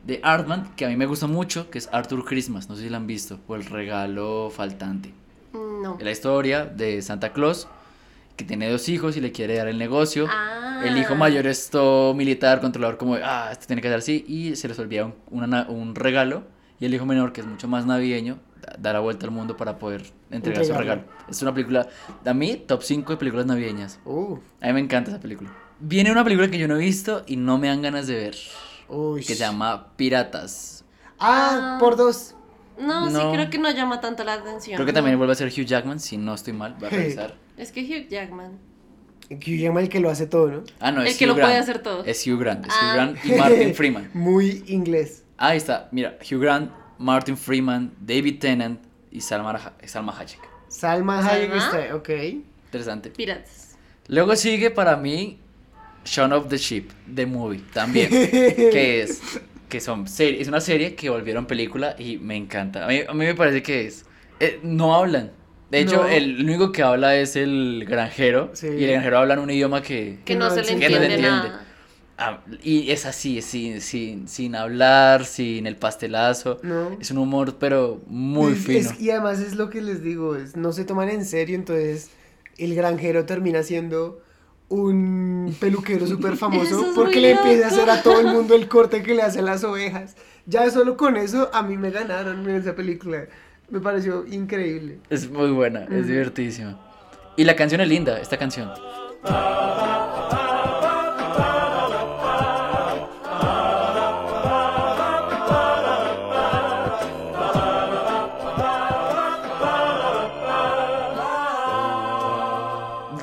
de Artman, que a mí me gusta mucho, que es Arthur Christmas, no sé si la han visto, o el regalo faltante. No. La historia de Santa Claus que tiene dos hijos y le quiere dar el negocio. Ah. El hijo mayor es todo militar, controlador, como, ah, esto tiene que ser así, y se les olvida un, una na- un regalo, y el hijo menor, que es mucho más navideño, da, da la vuelta al mundo para poder entregar su regalo. Es una película, a mí, top 5 de películas navideñas. Uh, A mí me encanta esa película. Viene una película que yo no he visto y no me dan ganas de ver, uy. que se llama Piratas. Ah, Ah. por dos. No, No. sí, creo que no llama tanto la atención. Creo que también vuelve a ser Hugh Jackman, si no estoy mal, voy a Hey. revisar. Es que Hugh Jackman. Que llama el que lo hace todo, ¿no? Ah, no, El es que Hugh lo puede hacer todo. Es Hugh Grant, es Ah. Hugh Grant y Martin Freeman. Muy inglés. Ahí está, mira, Hugh Grant, Martin Freeman, David Tennant y Salma, Salma Hayek. Salma ¿Salma? Hayek está, ok. Interesante. Piratas. Luego sigue para mí Shaun of the Sheep, The Movie, también. que es, que son series, es una serie que volvieron película y me encanta. A mí, a mí me parece que es, eh, no hablan. De hecho, No. el único que habla es el granjero Sí. y el granjero habla en un idioma que... Que no no se le se entiende. entiende Que no se nada. ah, y es así, sin, sin, sin hablar, sin el pastelazo. No. Es un humor, pero muy Es- fino. es- y además es lo que les digo, es, no se toman en serio, entonces el granjero termina siendo un peluquero súper famoso es porque le empieza a hacer a todo el mundo el corte que le hacen las ovejas. Ya solo con eso a mí me ganaron en esa película. Me pareció increíble. Es muy buena, es divertidísima. Y la canción es linda, esta canción.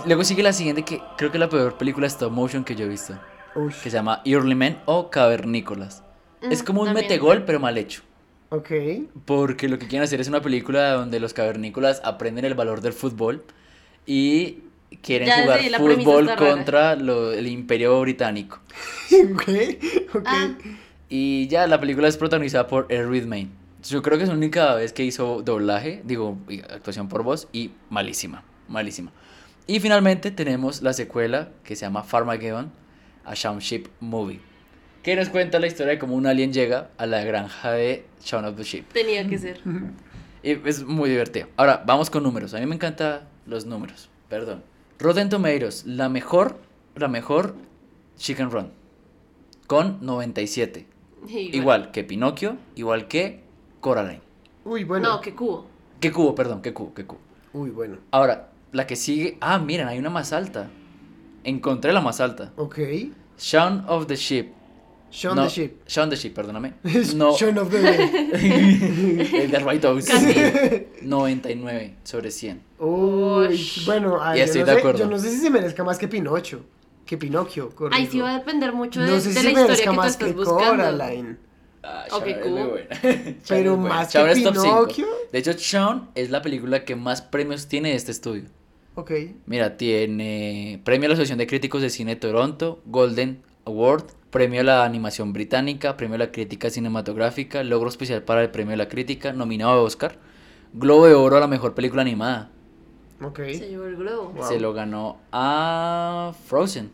Luego sigue la siguiente que creo que es la peor película stop motion que yo he visto, Uy, que se llama Early Men o Cavernícolas. es como un metegol pero mal hecho. Ok. Porque lo que quieren hacer es una película donde los cavernícolas aprenden el valor del fútbol y quieren Ya jugar premisa fútbol contra lo- el imperio británico. ok, ok. Ah, Y ya la película es protagonizada por Ed Redmayne. Yo creo que es la única vez que hizo doblaje, digo, actuación por voz, y malísima, malísima. Y finalmente tenemos la secuela que se llama Farmageddon, a Shaun Sheep Movie, que nos cuenta la historia de cómo un alien llega a la granja de Shaun of the Sheep. tenía que ser. Y es muy divertido. Ahora, vamos con números. A mí me encantan los números. Perdón. Rotten Tomatoes, la mejor, la mejor Chicken Run. Con 97. Igual. Igual que Pinocchio, igual que Coraline. Uy, bueno. No, que cubo. Que cubo, perdón, que cubo, que cubo. Uy, bueno. Ahora, la que sigue. Ah, miren, hay una más alta. Encontré la más alta. Ok. Shaun of the Sheep. Shaun No, the Sheep. Shaun the Sheep, perdóname. No. Of the Dead. El de White House. Casi. 99 sobre 100. Uy, bueno, ay, Ya yo, estoy no de sé, acuerdo. yo no sé si se merezca más que Pinocho. que Pinocchio. corrijo. Ahí sí va a depender mucho de, No sé de si la se merezca historia que tú más estás que buscando. Coraline. Ah, es cool. muy buena. Pero más que cinco. Pinocchio. De hecho, Shaun es la película que más premios tiene de este estudio. Ok. Mira, tiene premio a la Asociación de Críticos de Cine de Toronto, Golden Award, premio a la animación británica, premio a la crítica cinematográfica, logro especial para el premio a la crítica, nominado a Oscar, Globo de Oro a la mejor película animada. Ok. Se llevó el globo. Wow. Se lo ganó a Frozen,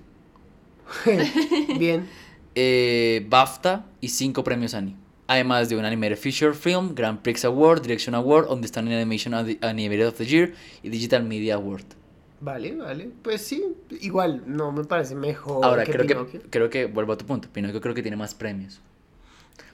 Bien. eh, BAFTA y cinco premios Annie. Además de un Animated Feature Film, Grand Prix Award, Direction Award, Understanding Animation Animated of the Year y Digital Media Award. Vale, vale. Pues sí, igual no me parece mejor Ahora, que creo Pinocchio. que, creo que, vuelvo a tu punto, Pinocchio creo que tiene más premios.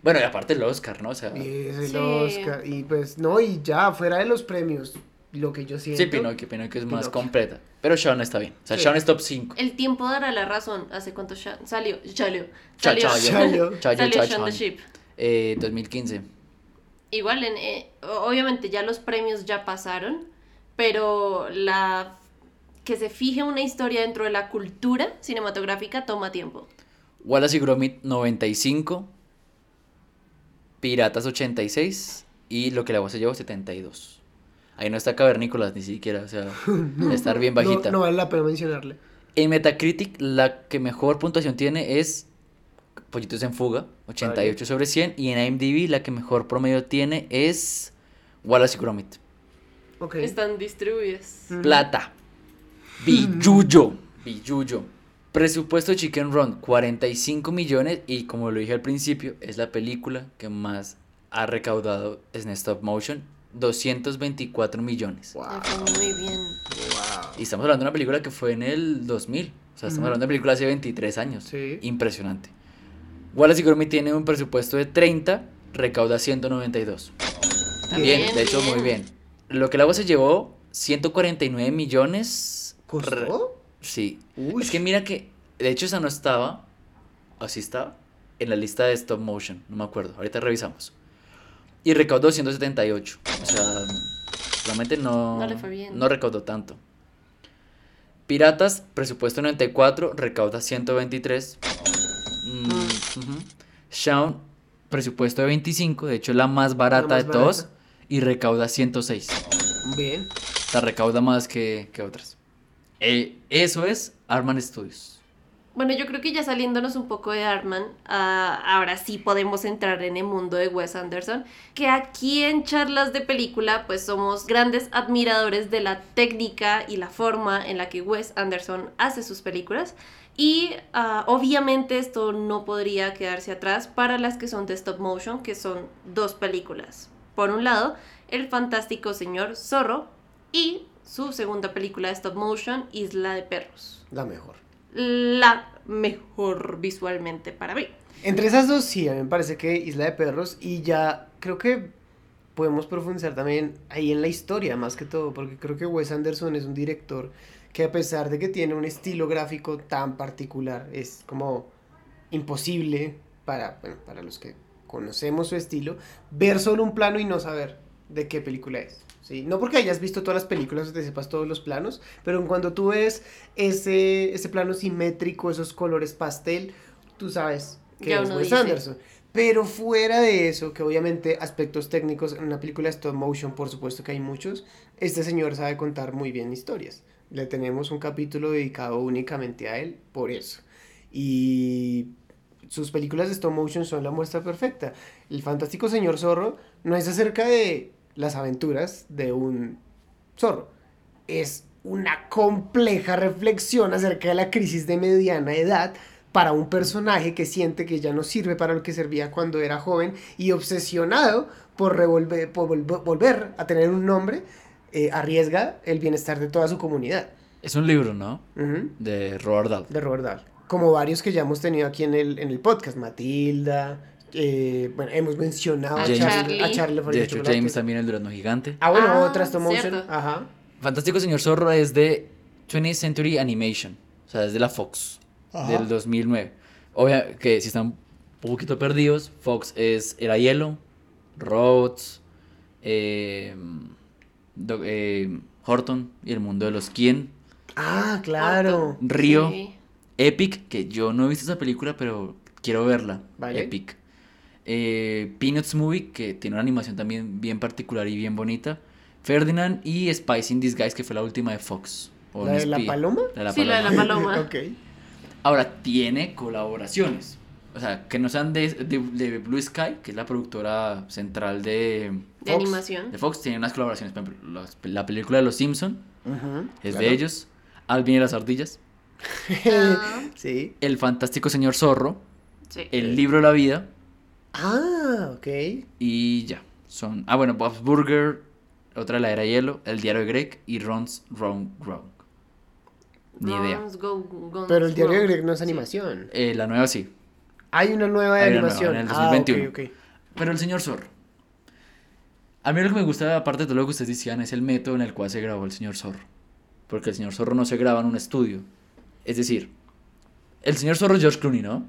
Bueno, y aparte el Oscar, ¿no? O sea, Y es el Sí. Oscar. Y pues no, y ya, fuera de los premios, lo que yo siento. sí, Pinocchio, Pinocchio es más Pinocchio. completa. Pero Sean está bien. O sea, Sí. Sean es top 5. El tiempo dará la razón. ¿Hace cuánto ya- salió? Salió. Salió. Salió. Salió Shaun the Sheep. Eh, 2015. Igual, en, eh, obviamente ya los premios ya pasaron, pero la que se fije una historia dentro de la cultura cinematográfica toma tiempo. Wallace y Gromit 95. Piratas 86. Y lo que la voz se llevó 72. Ahí no está Cavernícolas ni siquiera. O sea, estar bien No, bajita. no vale la pena mencionarle. En Metacritic, la que mejor puntuación tiene es Pollitos en Fuga, 88 sobre 100. Y en IMDb, la que mejor promedio tiene es Wallace y Gromit. Ok. Están distribuidas. Plata. Billuyo. Billuyo. Presupuesto de Chicken Run, 45 millones. Y como lo dije al principio, es la película que más ha recaudado en stop motion. 224 millones. Fue muy bien. Y estamos hablando de una película que fue en el 2000. O sea, estamos hablando de una película hace 23 años. Sí. Impresionante. Wallace y Gromit tiene un presupuesto de 30, recauda 192. Bien, Bien, de hecho, bien. muy bien. Lo que el agua se llevó, 149 millones. ¿Costó? Sí. Uy. Es que mira que, de hecho, esa no estaba, o sí estaba, en la lista de stop motion, no me acuerdo, ahorita revisamos. Y recaudó 178. O sea, realmente no, No le fue bien. no recaudó tanto. Piratas, presupuesto 94, recauda 123. Mm, ujú. Shaun, presupuesto de 25, de hecho es la más barata más de todos, y recauda 106. Bien. O sea, recauda más que, que otras. Eh, eso es Arman Studios. Bueno, yo creo que ya saliéndonos un poco de Artman, ah, ahora sí podemos entrar en el mundo de Wes Anderson, que aquí en charlas de película pues somos grandes admiradores de la técnica y la forma en la que Wes Anderson hace sus películas. Y ah, obviamente esto no podría quedarse atrás para las que son de stop motion, que son dos películas. Por un lado, El fantástico señor Zorro y su segunda película de stop motion, Isla de Perros La mejor. la mejor visualmente para mí. Entre esas dos, sí, a mí me parece que Isla de Perros y ya creo que podemos profundizar también ahí en la historia, más que todo, porque creo que Wes Anderson es un director que a pesar de que tiene un estilo gráfico tan particular, es como imposible para, bueno, para los que conocemos su estilo, ver solo un plano y no saber de qué película es. ¿Sí? No porque hayas visto todas las películas o te sepas todos los planos, pero cuando tú ves ese, ese plano simétrico, esos colores pastel, tú sabes que Ya es Wes dice. Anderson. Pero fuera de eso, que obviamente aspectos técnicos en una película de stop motion, por supuesto que hay muchos, este señor sabe contar muy bien historias. Le tenemos un capítulo dedicado únicamente a él por eso. Y sus películas de stop motion son la muestra perfecta. El fantástico señor zorro no es acerca de las aventuras de un zorro. Es una compleja reflexión acerca de la crisis de mediana edad para un personaje que siente que ya no sirve para lo que servía cuando era joven y obsesionado por, revolver, por volver, volver a tener un nombre, eh, arriesga el bienestar de toda su comunidad. Es un libro, ¿no? De Robert Dahl. De Robert Dahl. Como varios que ya hemos tenido aquí en el, en el podcast. Matilda, eh, bueno, hemos mencionado a James. Charlie. A Charlie De hecho, chocolate. James también, el durazno gigante. Ah, bueno, Ah, otra stop motion. Ajá. Fantástico Señor Zorro es de 20th Century Animation. O sea, es de la Fox. Ajá. Del 2009. Obvio que si están un poquito perdidos, Fox es Era Hielo, Rhodes, eh, Do- eh, Horton y el mundo de los Quién, Ah, claro. Río, Sí. Epic, que yo no he visto esa película, pero quiero verla. Vale. Epic. Eh, Peanuts Movie, que tiene una animación también bien particular y bien bonita. Ferdinand y Spice in Disguise, que fue la última de Fox. o ¿La de la paloma? La de la Sí, la de la paloma. Ahora, tiene colaboraciones. O sea, que no sean de, de- de Blue Sky, que es la productora central de, De Fox. animación. de Fox, tiene unas colaboraciones. Por ejemplo, los- la película de Los Simpson es claro. de ellos. Alvin y las ardillas. Ah, sí. El fantástico señor zorro. sí. El libro de la vida. Ah, ok. Y ya. Son. Ah, bueno, Bob's Burger. Otra de la era hielo. El diario de Greg. Y Ron's Wrong Wrong. Ni idea. Go- Pero el diario de. Greg no es Sí. animación. Eh, la nueva sí. Hay una nueva de Hay una nueva, animación. en el Ah, 2021. ok, ok. Pero el señor zorro. A mí lo que me gusta, aparte de todo lo que ustedes decían, es el método en el cual se grabó el señor zorro. Porque el señor zorro no se graba en un estudio. Es decir, el señor zorro es George Clooney, ¿no?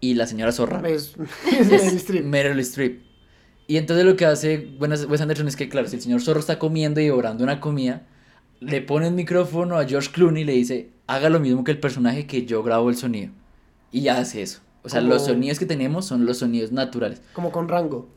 Y la señora zorra Es, es Meryl Streep. Meryl Streep. Y entonces lo que hace Wes Wes Anderson es que, claro, si el señor zorro está comiendo y devorando una comida, le pone un micrófono a George Clooney y le dice, haga lo mismo que el personaje que yo grabo el sonido. Y hace eso. O sea, Como- los sonidos que tenemos son los sonidos naturales. Como con rango.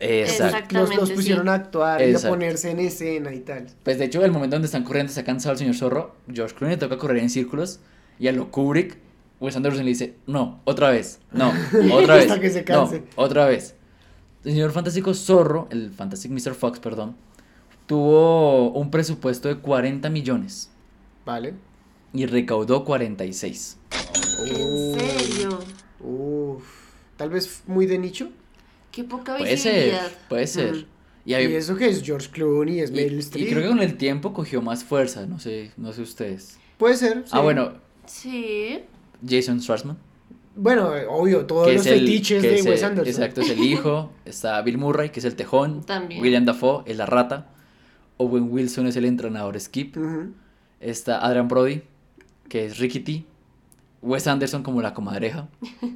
Exacto. Los, los pusieron sí. a actuar y a ponerse en escena y tal. Pues de hecho, el momento donde están corriendo, está cansado el señor zorro, George Clooney le toca correr en círculos y a lo Kubrick, Wes Anderson le dice, no, otra vez, no, otra vez, Hasta que se canse. no, otra vez. El señor fantástico zorro, el Fantastic Mr. Fox, perdón, tuvo un presupuesto de 40 millones Vale. y recaudó 46. ¿En serio? Uf. Tal vez muy de nicho. Qué poca Puede ser, puede ser. Mm. Y, hay- Y eso que es George Clooney, es y- Meryl y Streep. creo que con el tiempo cogió más fuerza, no sé, no sé ustedes. Puede ser. Ah, sí. bueno, Sí. Jason Schwartzman. Bueno, obvio, todos los el- fetiches que de es Wes el- Anderson. Exacto, es el hijo. Está Bill Murray, que es el tejón. También. William Dafoe es la rata. Owen Wilson es el entrenador Skip. Está Adrian Brody, que es Ricky T. Wes Anderson como la comadreja.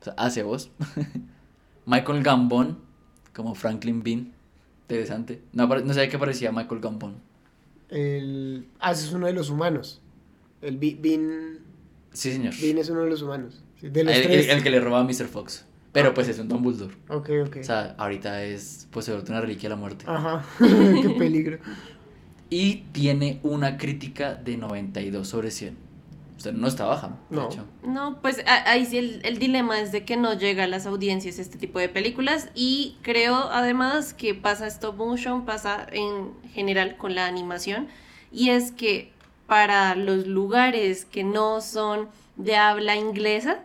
O sea, hace voz. Michael Gambon como Franklin Bean. Interesante. No, apare- no sabía que parecía Michael Gambon. El... Ah, ese es uno de los humanos. El Bean... Sí, señor. Bean es uno de los humanos. De los El, tres. el- el que le roba a Mr. Fox. Pero pues es un Dumbledore. Ok, ok. O sea, ahorita es poseedor de una reliquia de la muerte. Ajá. Qué peligro. Y tiene una crítica de 92 sobre 100. O sea, no está baja. de No. hecho. No, pues ahí sí el, el dilema es de que no llega a las audiencias este tipo de películas y creo además que pasa stop motion, pasa en general con la animación y es que para los lugares que no son de habla inglesa,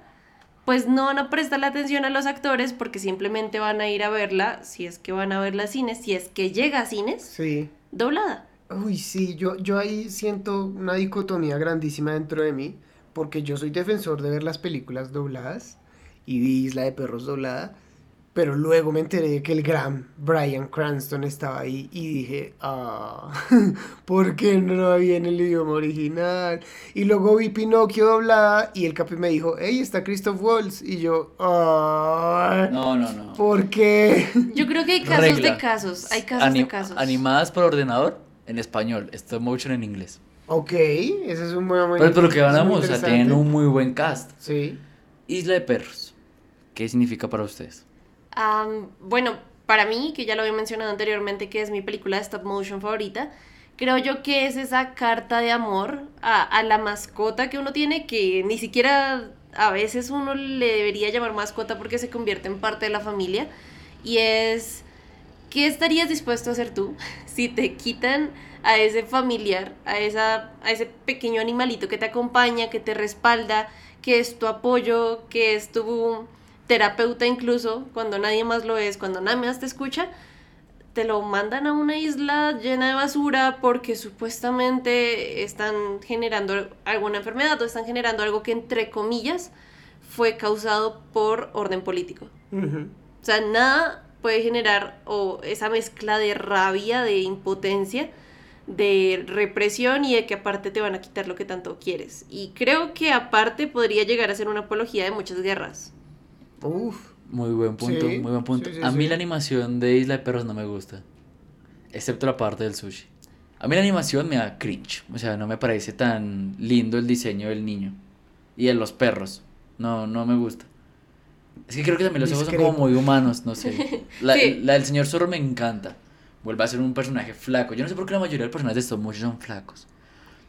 pues no van a prestar la atención a los actores porque simplemente van a ir a verla, si es que van a verla a cines, si es que llega a cines, Sí. doblada. Uy, sí, yo, yo ahí siento una dicotomía grandísima dentro de mí, porque yo soy defensor de ver las películas dobladas y vi Isla de Perros doblada, pero luego me enteré de que el gran Brian Cranston estaba ahí y dije, ah, ¿por qué no lo vi en el idioma original? Y luego vi Pinocchio doblada y el capi me dijo, hey, está Christoph Waltz, y yo, ah, No, no, no. ¿por qué? Yo creo que hay casos Regla. de casos, hay casos Ani- de casos. Animadas por ordenador en español. Stop motion en inglés. ok, ese es un buen Pero por lo que ganamos, o sea, tienen un muy buen cast. Sí. Isla de Perros. ¿Qué significa para ustedes? Am, bueno, para mí, que ya lo había mencionado anteriormente, que es mi película de stop motion favorita, creo yo que es esa carta de amor a, a la mascota que uno tiene, que ni siquiera a veces uno le debería llamar mascota porque se convierte en parte de la familia. Y es, ¿qué estarías dispuesto a hacer tú si te quitan a ese familiar, a, esa, a ese pequeño animalito que te acompaña, que te respalda, que es tu apoyo, que es tu terapeuta incluso, cuando nadie más lo es, cuando nadie más te escucha, te lo mandan a una isla llena de basura porque supuestamente están generando alguna enfermedad o están generando algo que entre comillas fue causado por orden político. O sea, nada puede generar o esa mezcla de rabia, de impotencia, de represión y de que aparte te van a quitar lo que tanto quieres. Y creo que aparte podría llegar a ser una apología de muchas guerras. Uf. Muy buen punto, Sí, muy buen punto. sí, sí, a mí la animación de Isla de Perros no me gusta. Excepto la parte del sushi. A mí la animación me da cringe. O sea, no me parece tan lindo el diseño del niño. Y en los perros. No, no me gusta. Es que creo que también los ojos son como muy humanos, no sé. La, la del señor zorro me encanta. Vuelve a ser un personaje flaco. Yo no sé por qué la mayoría de los personajes de stop motion son flacos.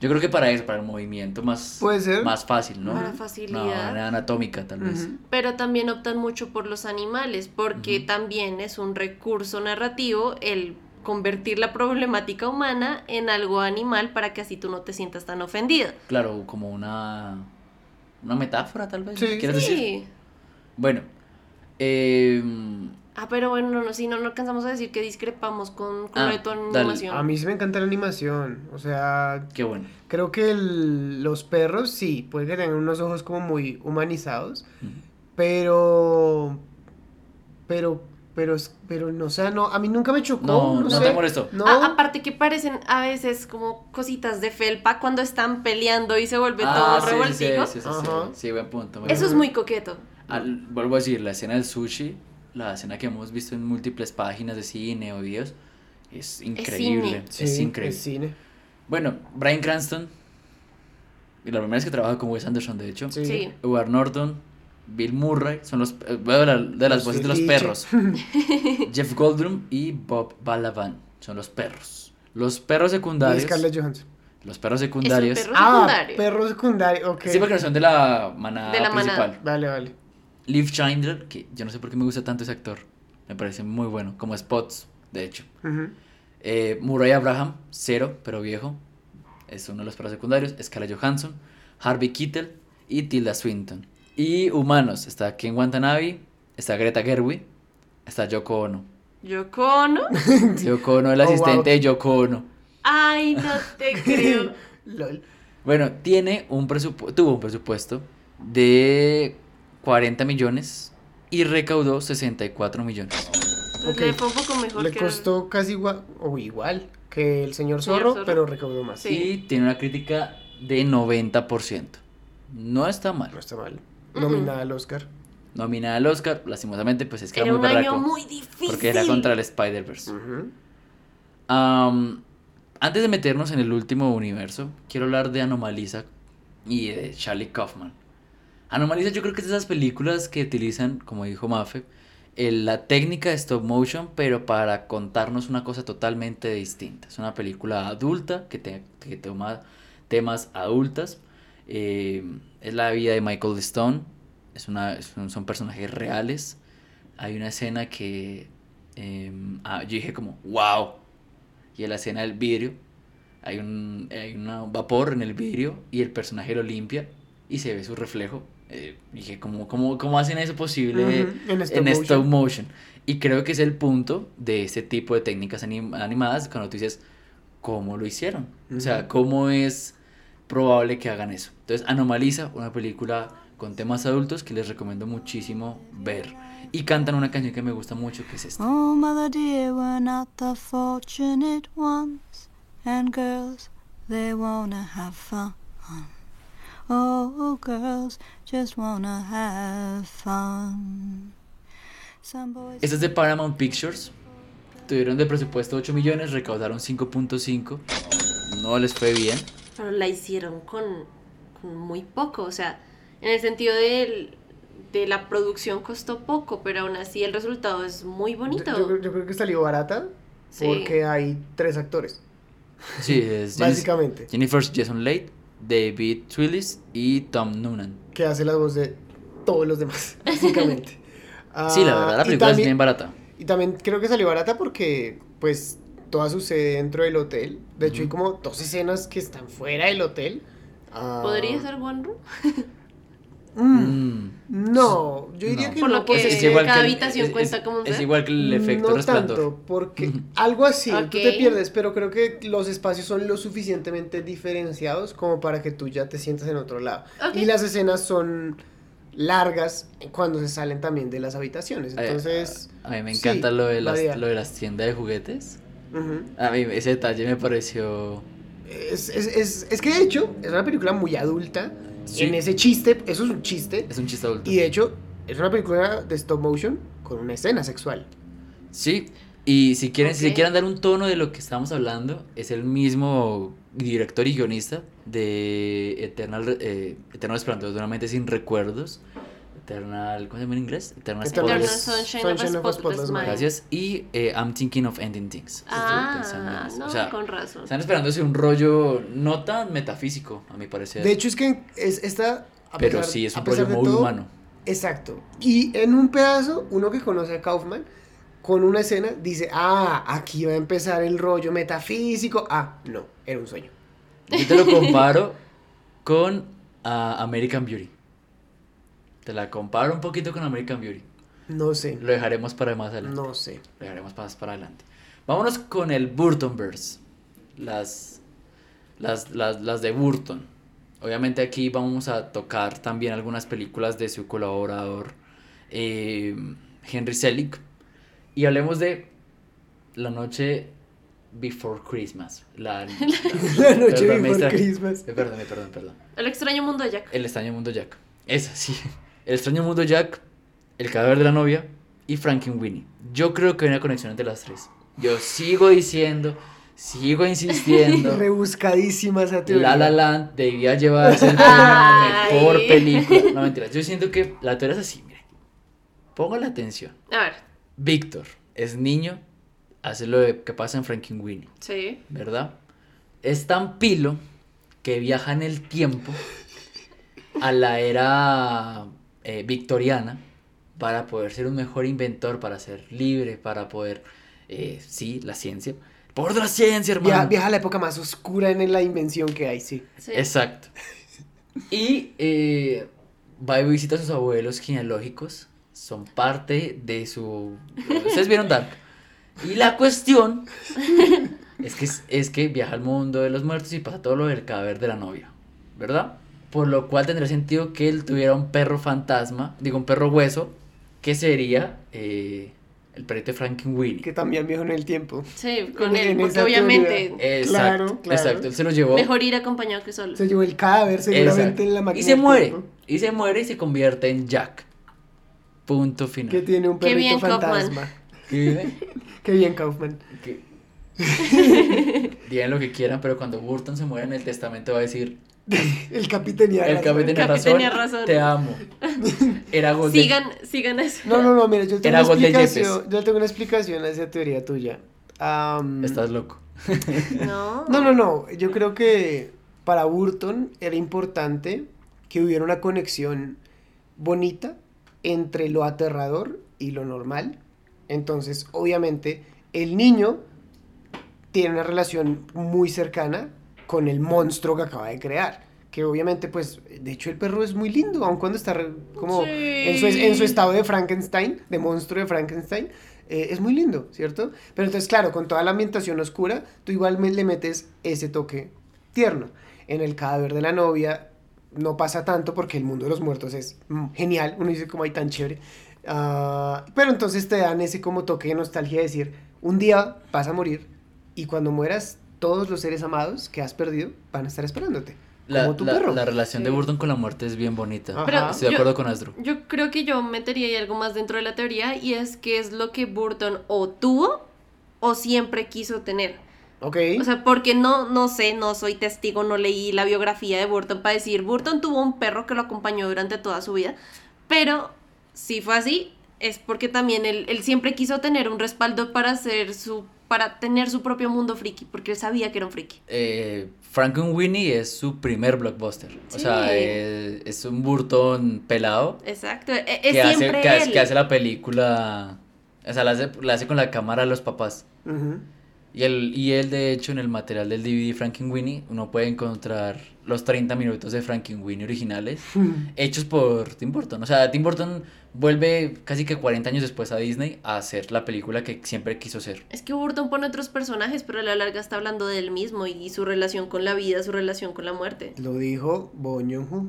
Yo creo que para eso, para el movimiento más, Puede ser. más fácil, ¿no? Para facilidad. manera anatómica, tal vez. Pero también optan mucho por los animales, porque también es un recurso narrativo el convertir la problemática humana en algo animal para que así tú no te sientas tan ofendido. Claro, como una, una metáfora, tal vez. Sí. ¿Quieres decir? Sí. Bueno, eh, Ah, pero bueno, no, no, si no, no alcanzamos a decir que discrepamos con, con Ah, dale. animación. A mí sí me encanta la animación. O sea, qué bueno. creo que el- los perros sí, puede que tengan unos ojos como muy humanizados, pero. Pero. Pero, es- pero no, o sea, no, a mí nunca me chocó. No, No, no sé. te molestó. No, Ah, aparte que parecen a veces como cositas de felpa cuando están peleando y se vuelve Ah, todo sí, sí, revoltijo. sí, sí, sí, sí, buen punto. buen Eso es muy coqueto. Al- vuelvo a decir, la escena del sushi, la escena que hemos visto en múltiples páginas de cine o videos, es increíble. cine. Es, sí, increíble. es cine. Bueno, Brian Cranston, y la primera vez que trabaja con Wes Anderson, de hecho. Sí. Sí. Edward Norton, Bill Murray, son los eh, voy a hablar de las Los voces de los perros. Jeff Goldblum y Bob Balaban son los perros. Los perros Y secundarios. Scarlett Johansson. Los perros Es un secundarios. perro Ah, perro secundario, ok. Sí, porque no son de la manada De la principal. manada. Vale, vale. Liv Schindler, que yo no sé por qué me gusta tanto ese actor. Me parece muy bueno, como Spots, de hecho. Eh, Murray Abraham, cero, pero viejo. Es uno de los perros secundarios. Scarlett Johansson, Harvey Keitel y Tilda Swinton. Y humanos, está Ken Watanabe, está Greta Gerwig, está Yoko Ono. Yoko Ono. Yoko Ono, el Oh, asistente wow. de Yoko Ono. Ay, no te creo. Lol. Bueno, tiene un presupu- tuvo un presupuesto de 40 millones y recaudó 64 millones. Pues Ok. le fue un poco mejor Le que costó casi igual, o igual que el señor Señor zorro, Zorro. pero recaudó más. Sí. Y tiene una crítica de 90%. No está mal. No está mal. Nominada al Oscar. Nominada al Oscar, lastimosamente, pues es que Era era, un muy año muy difícil. Porque era contra el Spider-Verse. Antes de meternos en el último universo, quiero hablar de Anomalisa y de Charlie Kaufman. Anomalisa yo creo que es de esas películas que utilizan, como dijo Mafe, el- la técnica de stop motion, pero para contarnos una cosa totalmente distinta. Es una película adulta que, te- que toma temas adultas. eh, es la vida de Michael Stone. Es una, es un- son personajes reales. Hay una escena que em, ah, yo dije como, wow. Y en la escena del vidrio, hay un, hay un vapor en el vidrio y el personaje lo limpia y se ve su reflejo. Eh, dije, ¿cómo, cómo, cómo hacen eso posible en stop en motion. stop motion? Y creo que es el punto de este tipo de técnicas anim- animadas cuando tú dices, ¿cómo lo hicieron? O sea. ¿cómo es probable que hagan eso? Entonces, Anomaliza, una película con temas adultos que les recomiendo muchísimo ver. Y cantan una canción que me gusta mucho, que es esta. Oh, mother dear, we're not the fortunate ones. And girls, they wanna have fun. Oh, girls just wanna have fun. Some boys. Esta es de Paramount Pictures. Tuvieron de presupuesto 8 millones, recaudaron 5.5. No les fue bien. Pero la hicieron con, con muy poco, o sea, en el sentido del- de la producción costó poco, pero aún así el resultado es muy bonito. Yo, yo- creo que salió barata Sí. porque hay tres actores, Sí, es básicamente, Jennifer Jason Leigh, David Twillis y Tom Noonan. que hace la voz de todos los demás, básicamente. Sí, la Ah, verdad, la y película es bien barata. Y también creo que salió barata porque, pues, toda sucede dentro del hotel. De hecho, hay como dos escenas que están fuera del hotel. Ah, ¿Podría ser One Room? mm, Mm. No, yo diría No. que Por no. lo que Es igual cada que el- habitación es- cuenta es- como un Es igual que el efecto no resplandor. tanto, porque algo así, tú te pierdes, pero creo que los espacios son lo suficientemente diferenciados como para que tú ya te sientas en otro lado. Y las escenas son largas cuando se salen también de las habitaciones. Ay, Entonces, A mí me sí, encanta lo, de las, lo de las tiendas de juguetes. A mí ese detalle me pareció... es, es, es, es que de hecho es una película muy adulta. Sí. En ese chiste, eso es un chiste. Es un chiste adulto. Y de hecho, es una película de stop motion con una escena sexual. Sí, Y si quieren, si se quieren dar un tono de lo que estamos hablando, es el mismo director y guionista de Eternal, eh, Eternal Resplandor de una mente sin recuerdos. Eternal, ¿cómo se llama en inglés? Eternal Eternal Sunshine, Sunshine of Spotless Mind. Gracias. Y eh, I'm thinking of ending things. Estoy pensando en Ah, no, O sea, con razón. están esperándose un rollo no tan metafísico, a mi parecer. De hecho, es que es esta. a pero pesar- sí es un rollo muy todo, humano. Exacto. Y en un pedazo, uno que conoce a Kaufman, con una escena, dice: Ah, aquí va a empezar el rollo metafísico. Ah, no, era un sueño. Yo te lo comparo con ah, American Beauty. Te la comparo un poquito con American Beauty. No sé. Lo dejaremos para más adelante. No sé. Lo dejaremos más para adelante. Vámonos con el Burtonverse. Las, las, las, las de Burton. Obviamente aquí vamos a tocar también algunas películas de su colaborador eh, Henry Selick. Y hablemos de La Noche Before Christmas. La, La noche Perdón, before. Christmas. Eh, Perdón, perdón, perdón. El extraño mundo de Jack. El extraño mundo Jack. Esa, sí. El extraño mundo Jack, El cadáver de la novia y Frankenweenie. Yo creo que hay una conexión entre las tres. Yo sigo diciendo, sigo insistiendo. Rebuscadísima esa teoría. La La Land debía llevarse premio mejor película. No mentiras. Yo siento que la teoría es así, mire. Póngale atención. A ver, Víctor es niño, hace lo de- que pasa en Frankenweenie. sí. ¿verdad? Es tan pilo que viaja en el tiempo a la era eh, victoriana para poder ser un mejor inventor, para ser libre, para poder, eh, sí, la ciencia. Por la ciencia, hermano. Viaja, viaja a la época más oscura en la invención que hay, sí. sí. Exacto. Y eh, va y visita a sus abuelos genealógicos. Son parte de su... Ustedes vieron Dark. Y la cuestión es que, es que viaja al mundo de los muertos y pasa todo lo del cadáver de la novia. ¿Verdad? Por lo cual tendría sentido que él tuviera un perro fantasma, digo, un perro hueso, que sería eh, el perrito de Frankenweenie. Que también viajó en el tiempo. Sí, con En- él, en porque esa obviamente. Exacto, Claro, claro. exacto. Él se lo llevó. mejor ir acompañado que solo. Se llevó el cadáver seguramente Exacto. en la máquina. Y se muere. tiempo. Y se muere y se convierte en Jack. Punto final. Que tiene un Qué perrito bien, Kaufman. fantasma. ¿Qué? Qué bien, Kaufman. Que- Digan lo que quieran, pero cuando Burton se muere en el testamento va a decir: El capitán tenía El razón. capitán tenía Capi razón, tenía razón. Te amo. Era gol de- Sigan, sigan eso. No, no, no, mira, yo tengo Era una explicación. Yo tengo una explicación a esa teoría tuya. Estás loco. No. No, no, no. Yo creo que para Burton era importante que hubiera una conexión bonita entre lo aterrador y lo normal. Entonces, obviamente, el niño tiene una relación muy cercana con el monstruo que acaba de crear. Que obviamente, pues, de hecho el perro es muy lindo, aun cuando está re- como Sí. en, su, en su estado de Frankenstein, de monstruo de Frankenstein, eh, es muy lindo, ¿cierto? Pero entonces, claro, con toda la ambientación oscura, tú igual me- le metes ese toque tierno. En el cadáver de la novia no pasa tanto porque el mundo de los muertos es mm, genial, uno dice como hay tan chévere. Ah, pero entonces te dan ese como toque de nostalgia de decir, un día vas a morir y cuando mueras, todos los seres amados que has perdido van a estar esperándote. La, como tu la- perro. la relación de. Burton con la muerte es bien bonita. Ajá. Pero Estoy de yo- acuerdo con Astro. Yo creo que yo metería ahí algo más dentro de la teoría y es que es lo que Burton o tuvo o siempre quiso tener. Ok. O sea, porque no, no sé, no soy testigo, no leí la biografía de Burton para decir, Burton tuvo un perro que lo acompañó durante toda su vida, pero si fue así, es porque también él, él siempre quiso tener un respaldo para hacer su, para tener su propio mundo friki, porque él sabía que era un friki. Eh, Frankenweenie es su primer blockbuster. O sea, es, es un Burton pelado Exacto, e- es que hace, que, hace, él. que hace la película. O sea, la hace, la hace con la cámara a los papás. Ujú. Y él, y él, de hecho, en el material del DVD Frankenweenie, uno puede encontrar los 30 minutos de Frankenweenie originales hechos por Tim Burton. O sea, Tim Burton vuelve casi que 40 años después a Disney a hacer la película que siempre quiso hacer. Es que Burton pone otros personajes, pero a la larga está hablando de él mismo y su relación con la vida, su relación con la muerte. Lo dijo Bo Joon-ho.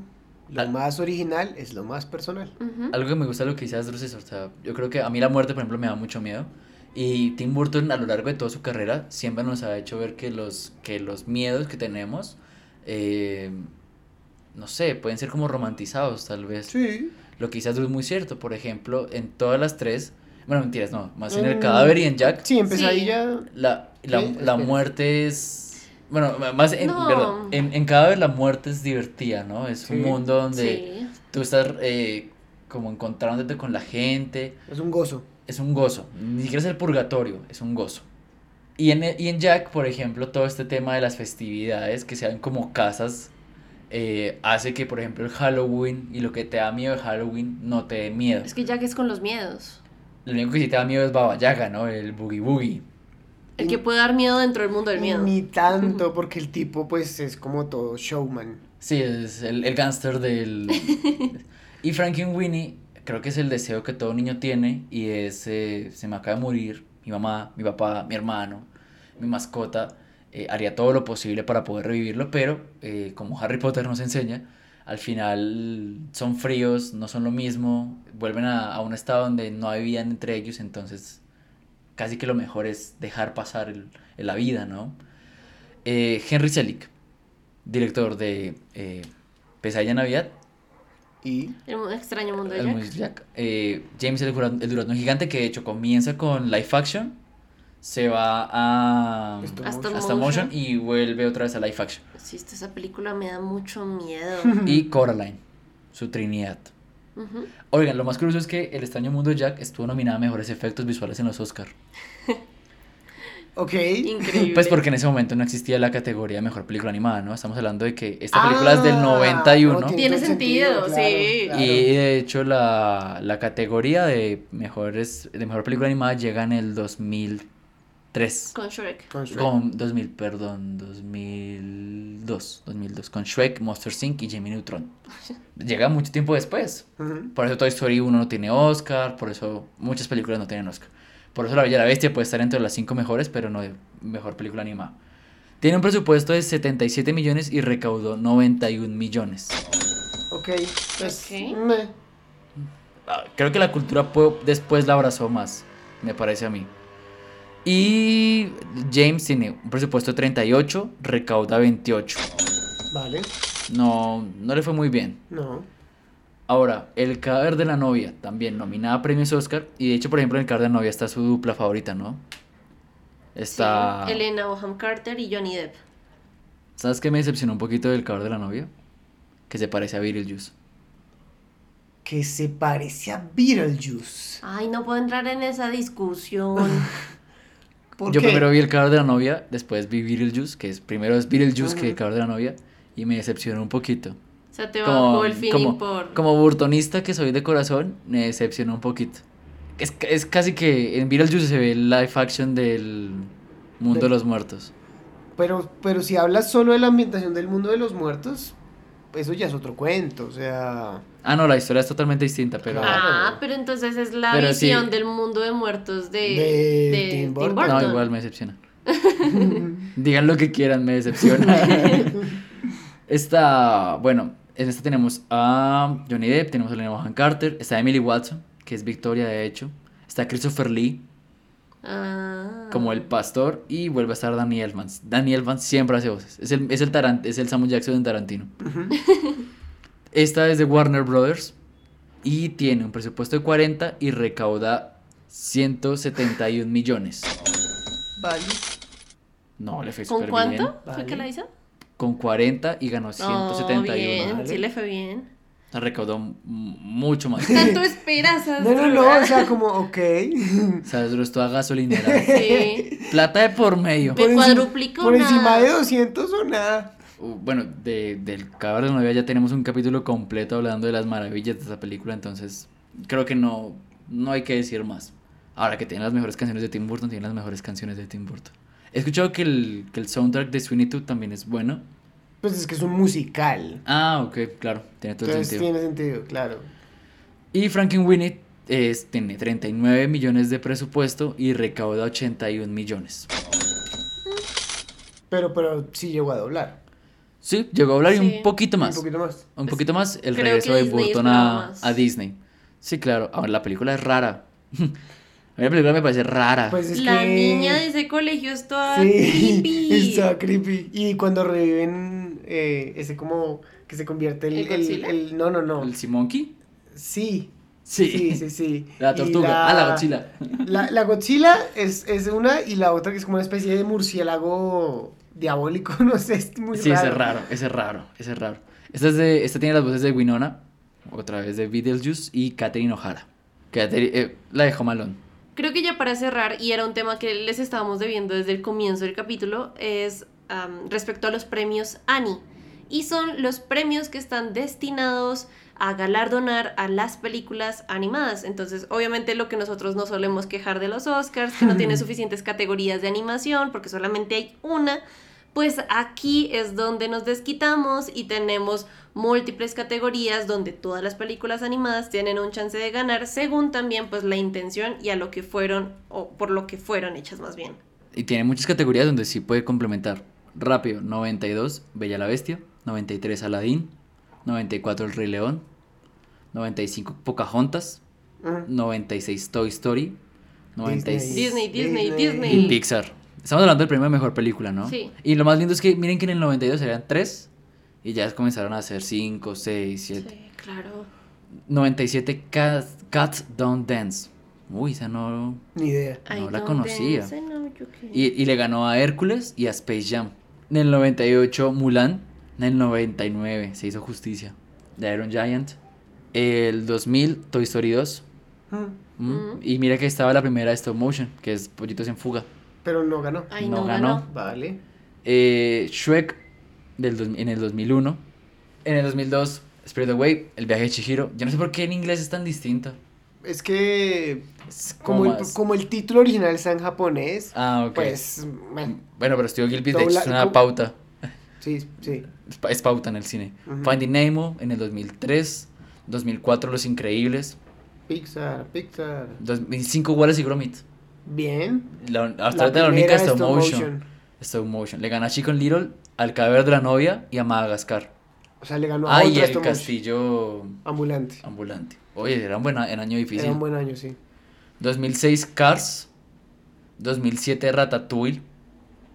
Lo Al- más original es lo más personal. Algo que me gusta lo que dice Astro es o sea, yo creo que a mí la muerte, por ejemplo, me da mucho miedo. Y Tim Burton a lo largo de toda su carrera siempre nos ha hecho ver que los, que los miedos que tenemos, eh, no sé, pueden ser como romantizados tal vez. Sí. Lo que Astro es muy cierto, por ejemplo, en todas las tres Bueno, mentiras, no. Más en el Mm, cadáver y en Jack. Sí, Sí. ya. La, la, la muerte es. Bueno, más en, No. perdón, en, en cadáver la muerte es divertida, ¿no? Es un mundo donde Sí. tú estás eh, como encontrándote con la gente. Es un gozo. Es un gozo. Ni siquiera es el purgatorio, es un gozo. Y en, y en Jack, por ejemplo, todo este tema de las festividades, que sean como casas, eh, hace que, por ejemplo, el Halloween y lo que te da miedo de Halloween no te dé miedo. Es que Jack es con los miedos. Lo único que sí te da miedo es Baba Yaga, ¿no? El Boogie Boogie. El que puede dar miedo dentro del mundo del miedo. Ni tanto, porque el tipo, pues, es como todo showman. Sí, es el, el gángster del... y Frankenweenie creo que es el deseo que todo niño tiene y es, eh, se me acaba de morir mi mamá, mi papá, mi hermano, mi mascota, eh, haría todo lo posible para poder revivirlo, pero eh, como Harry Potter nos enseña, al final son fríos, no son lo mismo, vuelven a, a un estado donde no hay entre ellos, entonces casi que lo mejor es dejar pasar el- la vida, ¿no? Henry Selick, director de Pesadilla Navidad, Y. El extraño mundo de Jack. Eh, James el, Durazno- el Durazno Gigante, que de hecho comienza con live action, se va a Hasta motion. hasta motion y vuelve otra vez a live action. Sí, esta- esa película me da mucho miedo. Y Coraline, su Trinidad. Oigan, lo más curioso es que El extraño mundo de Jack estuvo nominada a mejores efectos visuales en los Oscar. Ok. Increíble. Pues porque en ese momento no existía la categoría de mejor película animada, ¿no? Estamos hablando de que esta película es del 91. no, Tiene todo sentido, claro, sí. claro. Y de hecho la, la categoría de mejores de mejor película animada llega en el 2003. Con Shrek. Con Shrek. Con 2000, perdón, 2002, 2002 con Shrek, Monster Inc y Jimmy Neutron. Llega mucho tiempo después. Por eso Toy Story 1 no tiene Oscar, por eso muchas películas no tienen Oscar. Por eso La Bella y la Bestia puede estar entre las 5 mejores, pero no de mejor película animada. Tiene un presupuesto de 77 millones y recaudó 91 millones. Ok. Pues, Ok. meh. Ah, Creo que la cultura pop después la abrazó más, me parece a mí. Y James tiene un presupuesto de 38, recauda 28. Vale. No, no le fue muy bien. No. Ahora, El cadáver de la novia, también nominada a premios Oscar. Y de hecho, por ejemplo, en El cadáver de la novia está su dupla favorita, ¿no? Está... Sí, Elena Bonham Carter y Johnny Depp. ¿Sabes qué me decepcionó un poquito del cadáver de la novia? Que se parece a Beetlejuice. Que se parece a Beetlejuice. Ay, no puedo entrar en esa discusión. ¿Por Yo qué? primero vi El cadáver de la novia, después vi Beetlejuice, que es primero es Beetlejuice que. El cadáver de la novia. Y me decepcionó un poquito. O sea, te bajó el feeling como, por... como burtonista que soy de corazón, me decepcionó un poquito. Es, es casi que en Beetlejuice se ve el live action del mundo de los muertos. Pero, pero si hablas solo de la ambientación del mundo de los muertos, eso ya es otro cuento. O sea. Ah, no, la historia es totalmente distinta, pero... Ah, pero entonces es la Pero sí. visión del mundo de muertos de, De de Tim Tim Burton. Burton. No, igual me decepciona. Digan lo que quieran, me decepciona. esta, bueno, en esta tenemos a Johnny Depp, tenemos a Elena Bonham Carter, está Emily Watson, que es Victoria de hecho, está Christopher Lee Ah. como el pastor y vuelve a estar Danny Elfman. Danny Elfman siempre hace voces, es el, es el, Tarant es el Samuel Jackson en Tarantino. Esta es de Warner Brothers y tiene un presupuesto de 40 y recauda 171 millones. Vale. No, le fue ¿Con cuánto bien. fue Vale. que la hizo? Con 40 y ganó Oh, 171. bien, Vale. sí le fue bien. La recaudó mucho más. Tanto esperas. No, no, no. O sea, como, ok. O sea, eso es toda gasolinera. Sí. Plata de por medio. Me cuadruplicó Por encima de 200 o nada. Uh, Bueno, de, del cadáver de la novia ya tenemos un capítulo completo hablando de las maravillas de esta película, entonces creo que no, no hay que decir más. Ahora que tiene las mejores canciones de Tim Burton, tiene las mejores canciones de Tim Burton. He escuchado que el, que el soundtrack de Sweeney Todd también es bueno. Pues es que es un musical. Ah, ok, claro, tiene todo Entonces sentido. tiene sentido, claro. Y Frankenweenie es, tiene 39 millones de presupuesto y recauda 81 millones. Pero, pero sí llegó a doblar. Sí, llegó a hablar y un poquito más. Un poquito más. Un poquito más el creo regreso de Disney Burton a, a Disney. Sí, claro. Ahora, la película es rara. a mí la película me parece rara. Pues es La que... niña de ese colegio es toda Sí, creepy. está creepy. Y cuando reviven eh, ese como que se convierte el, ¿El el, no, no, no. ¿El Simonki? Sí, Sí. Sí, sí, sí. La tortuga. Ah, la Godzilla. La, la Godzilla es, es una y la otra que es como una especie de murciélago diabólico, no sé, es muy Sí, raro. ese es raro, ese es raro, ese es raro. Esta, es de, esta tiene las voces de Winona, otra vez de Beetlejuice y Catherine O'Hara. Catherine- eh, la de Home Alone. Creo que ya para cerrar, y era un tema que les estábamos debiendo desde el comienzo del capítulo, es respecto a los premios Annie. Y son los premios que están destinados a galardonar a las películas animadas. Entonces, obviamente lo que nosotros no solemos quejar de los Oscars, que no tienen suficientes categorías de animación, porque solamente hay una, pues aquí es donde nos desquitamos y tenemos múltiples categorías donde todas las películas animadas tienen un chance de ganar según también pues la intención y a lo que fueron o por lo que fueron hechas más bien. Y tiene muchas categorías donde sí puede complementar. Rápido, 92, Bella la Bestia. 93, Aladdin. 94, El Rey León. 95, Pocahontas. Ujú. 96, Toy Story. 96, Disney, Disney, y Disney. Pixar. Estamos hablando del premio de mejor película, ¿no? Sí. Y lo más lindo es que miren que en el 92 eran 3 y ya comenzaron a hacer 5, 6, 7. Sí, claro. 97 Cat, Cat Don't Dance. Uy, esa no, Ni idea. no I la conocía. dance, can. Y, y le ganó a Hércules y a Space Jam. En el 98 Mulan. En el 99 se hizo justicia. De Iron Giant. El 2000 Toy Story 2. Mm, Mm. Y mira que estaba la primera de stop motion, que es Pollitos en Fuga. Pero no ganó. Ay, no no, ganó. ganó. Vale. Eh, Shrek del dos- en el 2001. En el 2002 Spirit Away, El viaje de Chihiro. Yo no sé por qué en inglés es tan distinto. Es que Es como el, como el título original está en japonés, Ah, ok. pues, bueno, Bueno, pero Studio Gilby de hecho es una pauta. sí, sí. Es, pa- es pauta en el cine. Finding Nemo en el 2003. 2004 Los Increíbles. Pixar, Pixar. 2005 Wallace y Gromit. Bien. La, hasta La ahorita la primera única stop stop motion. motion. Stop motion. Le gana a Chicken Little, al cadáver de la novia y a Madagascar. O sea, le ganó a Ah, y el motion. castillo Ambulante. ambulante. Oye, era un buen a- en año difícil. Era un buen año, sí. 2006 Cars. 2007 Ratatouille.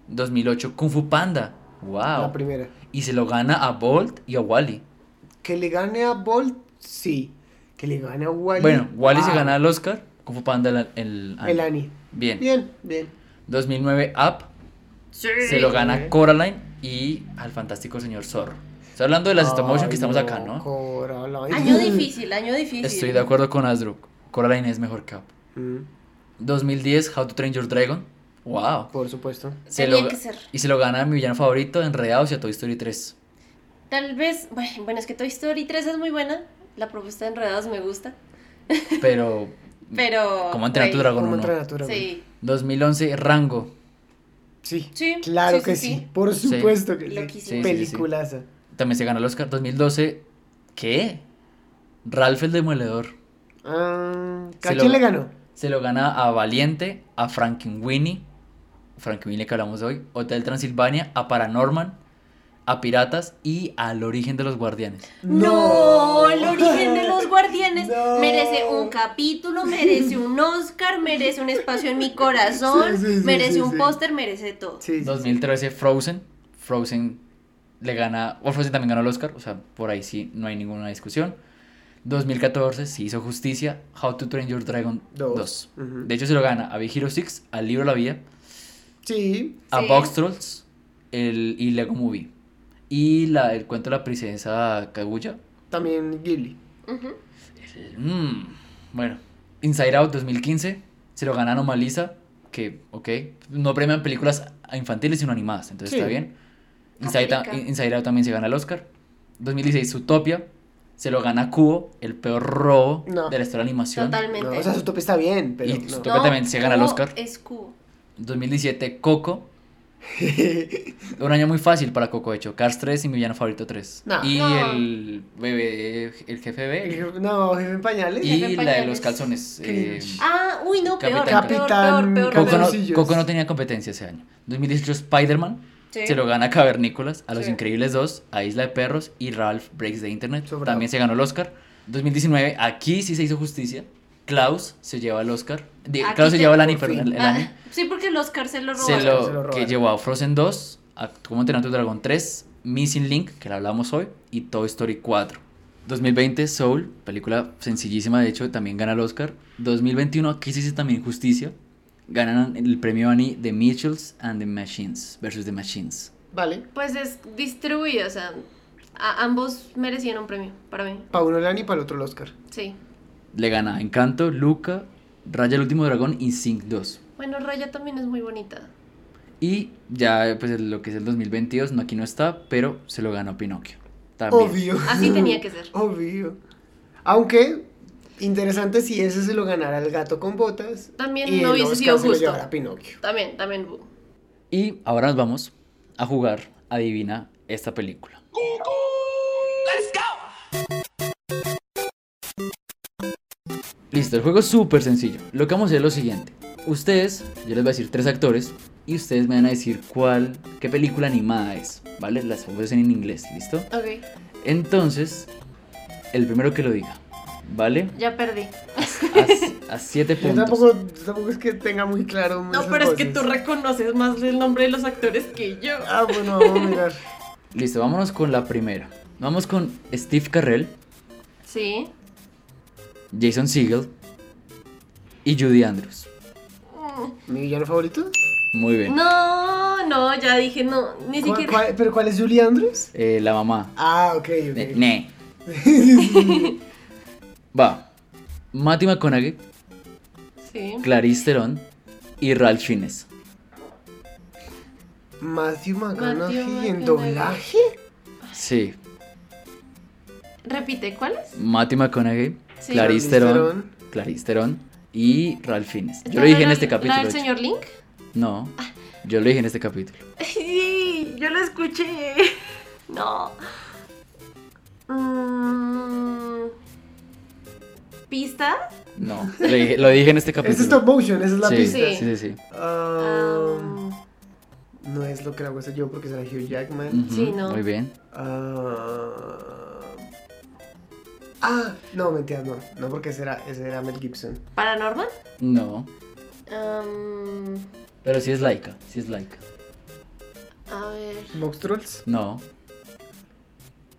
2008 Kung Fu Panda. Wow. La primera. Y se lo gana a Bolt y a Wally. Que le gane a Bolt, sí. Que le gane a Wally. Bueno, Wally se wow. gana el Oscar. Kung Fu Panda el, el, El Annie. Bien. Bien, bien. 2009 Up. Sí. Se lo gana. Coraline y al fantástico señor Zorro. Estoy hablando de las stop motion que estamos acá, ¿no? Coraline. Año difícil, año difícil. Estoy de acuerdo con Asdruk. Coraline es mejor que Up. Mm, 2010 How to Train Your Dragon. Wow. por supuesto. Se Tenía lo- que ser. Y se lo gana mi villano favorito, Enredados y a Toy Story 3. Tal vez, bueno, bueno, es que Toy Story 3 es muy buena. La propuesta de Enredados me gusta. Pero, Pero. ¿cómo entrenar tu dragón Como uno? entrenar a tu dragón. Sí. 2011 Rango. Sí. Sí, Claro sí, que sí, sí. sí. Por Sí. supuesto que sí. Loquísimo. Sí, sí, sí, sí. Peliculaza. También se gana el Oscar. 2012. ¿Qué? Ralph el Demoledor. Ah, ¿A quién lo- le ganó? Se lo gana a Valiente, a Frankenweenie, Frankenweenie que hablamos hoy, Hotel Transilvania, a Paranorman, a Piratas y al Origen de los Guardianes. No, el origen de los guardianes No. merece un capítulo, merece un Oscar, merece un espacio en mi corazón, Sí, sí, sí, merece sí, un sí. póster, merece todo. Sí, sí, sí. 2013 Frozen, Frozen le gana, o Frozen también ganó el Oscar, o sea, por ahí sí no hay ninguna discusión. 2014 se hizo justicia, How to Train Your Dragon 2. Dos. Ujú. De hecho se lo gana a Big Hero 6, al libro La Vida, Sí. a Sí. Box Trolls el, y Lego Movie. Y la, el cuento de la princesa Kaguya. También Ghibli. Ujú. Mm, bueno, Inside Out 2015 se lo gana Anomalisa, que, ok, no premian películas infantiles sino animadas, entonces Sí. está bien. Inside, Ta- Aplica. Inside Out también se gana el Oscar. 2016 Zootopia se lo gana Cubo, el peor robo No. de la historia de animación. Totalmente. No, o sea, su tope está bien, pero Y no. también se gana el Oscar. Es cubo. 2017 Coco. Un año muy fácil para Coco, de hecho. Cars 3 y mi villano favorito 3. No. y No. el bebé, el jefe bebé. no, jefe en pañales. Y Jefe la de los calzones. eh. Ah, uy, no, peor, Capitán- peor, Capitán- peor, peor, Coco, no. Coco no tenía competencia ese año. 2018 Spider-Man. Sí. Se lo gana a Cavernícolas, a Los Sí. Increíbles 2, a Isla de Perros y Ralph Breaks the Internet. Sobrado. También se ganó el Oscar. 2019, aquí sí se hizo justicia. Klaus se lleva el Oscar. Di- Aquí Klaus se lleva el Annie, por perdón, fin. el, el Ah, Annie. sí, porque el Oscar se lo Se robaron. lo, se lo que llevó a Frozen 2, a Cómo entrenar tu dragón 3, Missing Link, que la hablamos hoy, y Toy Story 4. 2020, Soul, película sencillísima, de hecho, también gana el Oscar. 2021, aquí se dice también Justicia. Ganan el premio Annie de Mitchells and the Machines versus The Machines. Vale. Pues es distribuido, o sea, a- ambos merecían un premio, para mí. Para uno el Annie y para el otro el Oscar. Sí. Le gana Encanto, Luca, Raya el último dragón y Sync 2. Bueno, Raya también es muy bonita. Y ya, pues lo que es el 2022, no aquí no está, pero se lo ganó Pinocchio. También. Obvio. Así tenía que ser. Obvio. Aunque, interesante si ese se lo ganara el gato con botas. También y no hubiese sido se lo justo. llevara Pinocchio. También, también. Y ahora nos vamos a jugar Adivina esta película. Listo, el juego es súper sencillo. Lo que vamos a hacer es lo siguiente. Ustedes, yo les voy a decir tres actores y ustedes me van a decir cuál, qué película animada es, ¿vale? Las voces en inglés, ¿listo? Ok, Entonces, el primero que lo diga, ¿vale? ya perdí. A, a siete Yo puntos. tampoco, tampoco es que tenga muy claro. No, esas pero es que tú reconoces más el nombre de los actores que yo. Ah, bueno, vamos a mirar. Listo, vámonos con la primera. Vamos con Steve Carrell, Sí. Jason Segel y Judy Andrews. ¿Mi villano favorito? Muy bien. No, no, ya dije no, ni ¿Cuál- siquiera. cuál- ¿Pero cuál es Julie Andrews? Eh, la mamá. Ah, ok, Ne. ok. ne. Va. Matthew McConaughey, Sí. Clarice Theron y Ralph Fiennes. Matthew McConaughey en McConaughey. doblaje. Sí. Repite, ¿cuál es? Matthew McConaughey, Sí. Clarice Charlize Theron, Theron. Clarice Theron y Ralph Fiennes. Yo ¿Esta lo dije en este capítulo. ¿La del señor Link? No, yo lo dije en este capítulo. Sí, yo lo escuché. No. Mm, ¿Pista? No, lo dije, lo dije en este capítulo. Es stop motion, esa es la sí, pista. sí, sí, sí. Ah, Um, no es lo que hago ese yo porque será Hugh Jackman. Sí, no. Muy bien. Ah, ah, no, mentira, no. No, porque ese era, ese era Mel Gibson. ¿Paranormal? No, Um, pero sí es laica, sí es laica. a ver. Box Trolls, No,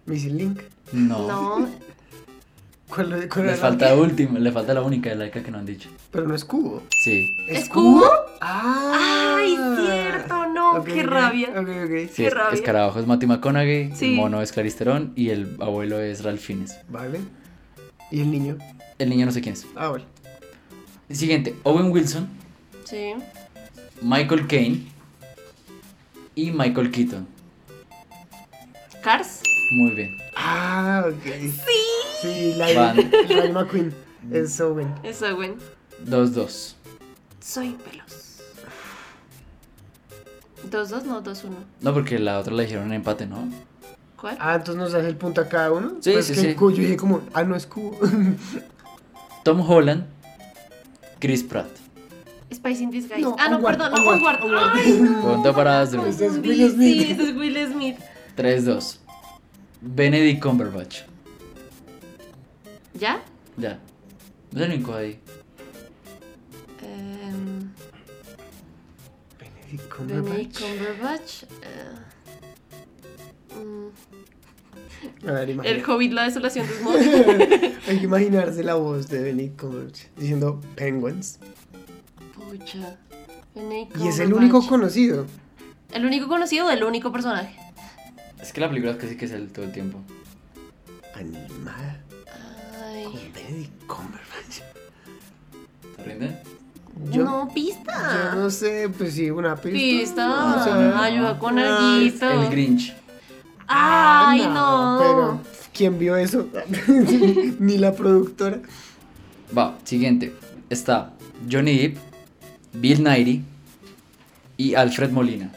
Missing Link. no. No. ¿Cuál, cuál Le era la falta que- última, le falta la única de laica que no han dicho. Pero no es cubo. Sí, ¿Es cubo? Ah. ¡Ay, cierto! No, qué rabia. Ok, ok. sí Qué es, rabia. escarabajo es Matthew McConaughey, Sí. el mono es Clarice Theron y el abuelo es Ralph Fiennes. Vale. ¿Y el niño? El niño no sé quién es. Ah, vale. Siguiente, Owen Wilson, Sí. Michael Caine y Michael Keaton. ¿Cars? Muy bien. Ah, ok. Sí. Sí, la Van. McQueen. Es Owen. Es Owen. 2-2. Soy pelos. ¿Dos, dos? No, dos, uno. No, porque la otra la dijeron en empate, ¿no? ¿Cuál? Ah, entonces nos das el punto a cada uno. Sí, Pues sí, que sí. yo dije como, ah, no es cubo. Tom Holland, Chris Pratt. Spice in Disguise. No, ah, no, Onward, perdón, no, Onward, Onward. Onward. Ay, no. Punto para. Ese es Sí, Will Smith. Sí, ese es Will Smith. 3-2. Benedict Cumberbatch. ¿Ya? Ya. No es el único ahí. Em, Benedict Benedict Cumberbatch. Cumberbatch. eh, mm, A ver, el. Hobbit, la desolación de Smaug. Hay que imaginarse la voz de Benedict Cumberbatch diciendo Penguins. Pucha. Benedict Y es el único Cumberbatch. conocido. ¿El único conocido o el único personaje? Es que la película es casi que es el todo el tiempo. Animada Ay. con Benedict Cumberbatch. ¿Se rinden? Yo, no, yo pista. no sé, pues sí, una pista. Pista. O sea, Ayuda con alguito. El Grinch. Ay, Ah, no. Pero, ¿quién vio eso? Ni la productora. Va, siguiente. Está Johnny Depp, Bill Nighy y Alfred Molina.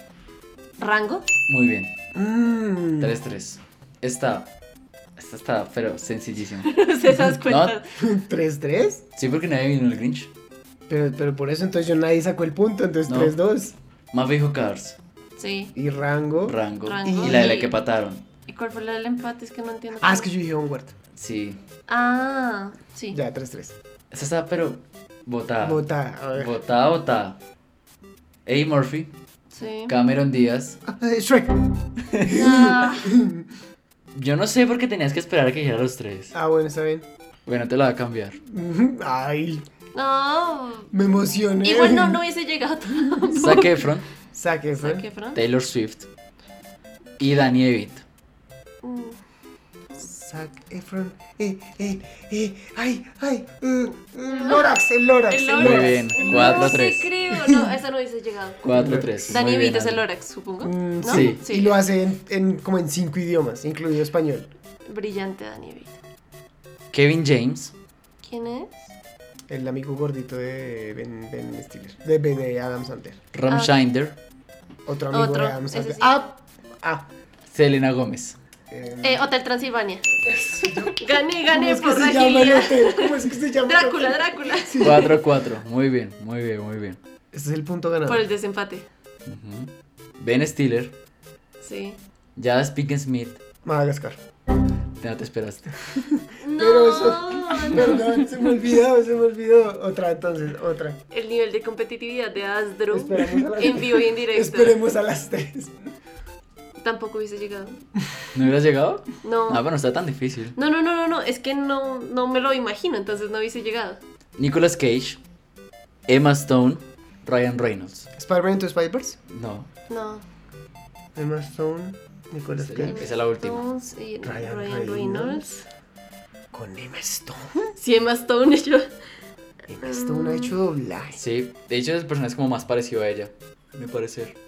¿Rango? Muy bien. Mm. 3-3. Está. Esta está, pero sencillísima. ¿Se das cuenta? ¿3-3? Sí, porque nadie vino el Grinch. Pero, pero por eso entonces yo nadie sacó el punto, entonces No. 3-2. Más dijo Cars, Sí. Y Rango. Rango, Rango. y la de la que pataron. ¿Y cuál fue la del empate? Es que no entiendo. Ah, es que yo dije Onward. Sí. Ah, sí. Ya, 3-3. Esta está, pero. Botada. Vota, a ver. Botada, botada. Eddie Murphy, Sí. Cameron Díaz, Shrek. Ah, Yo no sé por qué tenías que esperar a que dijera los tres. Ah, bueno, está bien. Bueno, te la voy a cambiar. Ay, No. me emocioné. Igual no, no hubiese llegado. Zac Efron, Zac Efron. Taylor Swift y Danny DeVito. Mm. Zac Efron. Eh, eh, eh. Ay, ay. uh, uh, Lorax, el Lorax. El el Muy Lorax. bien, No 4-3. te creo. No, esa no hubiese llegado. 4-3. Danny Muy bien, DeVito es el. Lorax, supongo. Mm, ¿No? sí. Y lo hace en, en- como en cinco idiomas, incluido español. Brillante Danny DeVito. Kevin James, ¿Quién es? El amigo gordito de Ben, ben Stiller. De, de- de Adam Sandler. Ron Ah. Otro amigo Otro, de Adam Sandler. sí. Ah, ah. Selena Gómez. Eh, Eh, Hotel Transilvania. gané, ¿Cómo gané es que por se llama el agilidad. hotel? ¿Cómo es que se llama? Drácula? Drácula. 4-4. Muy bien, muy bien, muy bien. Este es el punto ganador. Por el desempate. Ben Stiller, Sí. Jada Pinkett Smith. Madagascar. No te esperaste. Pero eso. No. Perdón, se me olvidó, se me olvidó. Otra entonces, otra. El nivel de competitividad de Asdru Esperamos a las en vivo y en directo. Esperemos a las tres. Tampoco hubiese llegado. ¿No hubieras llegado? No. Ah, bueno, está tan difícil. No, no, no, no, no. Es que no, no me lo imagino, entonces no hubiese llegado. Nicolas Cage, Emma Stone, Ryan Reynolds. ¿Spider-Man into Spider-Verse? No, No. Emma Stone, Nicolas esa Cage. es la última. Y Ryan Ryan, Reynolds. Reynolds. Con Emma Stone. Sí, Emma Stone yo. Emma Stone ha hecho doblaje. Sí, de hecho el personaje es como más parecido a ella, a mi parecer.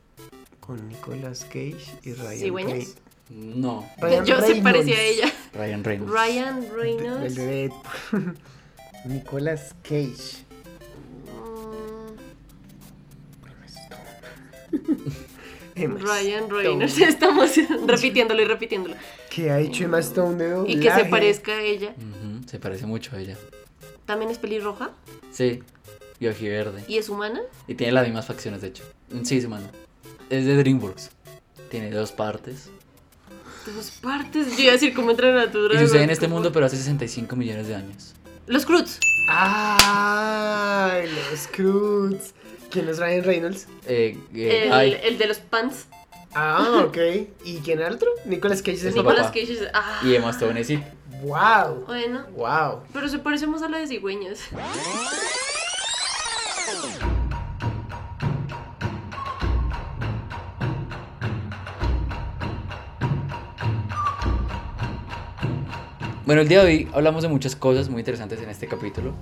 Con Nicolas Cage y Ryan ¿Cigüeñas? Reynolds. No, Ryan yo sí Reynolds. parecía a ella. Ryan Reynolds. Ryan Reynolds. de. Nicolas Cage. Mm, Emma Ryan Stone. Reynolds. Estamos repitiéndolo y repitiéndolo. ¿Qué ha hecho Emma Stone de doblaje? Y que se parezca a ella. Se parece mucho a ella. También es pelirroja Sí, y ojiverde. y es humana. Y tiene las mismas facciones, de hecho. Sí, es humano. Es de DreamWorks. Tiene dos partes. Dos partes. Yo iba a decir cómo entrar a tu Y dragón. sucede en este mundo, pero hace 65 millones de años. Los Cruz. ¡Ay! Los Cruz. ¿Quién es Ryan Reynolds? Eh, eh, El, ay, el de los pants. Ah, ok. ¿Y quién era el otro? Nicolas Cage es el. Nicolas papá. Cage. es- Ah, y Emma Stone es sí. ¡Wow! bueno. ¡Wow! Pero se parecemos a la de cigüeñas. Bueno, el día de hoy hablamos de muchas cosas muy interesantes en este capítulo.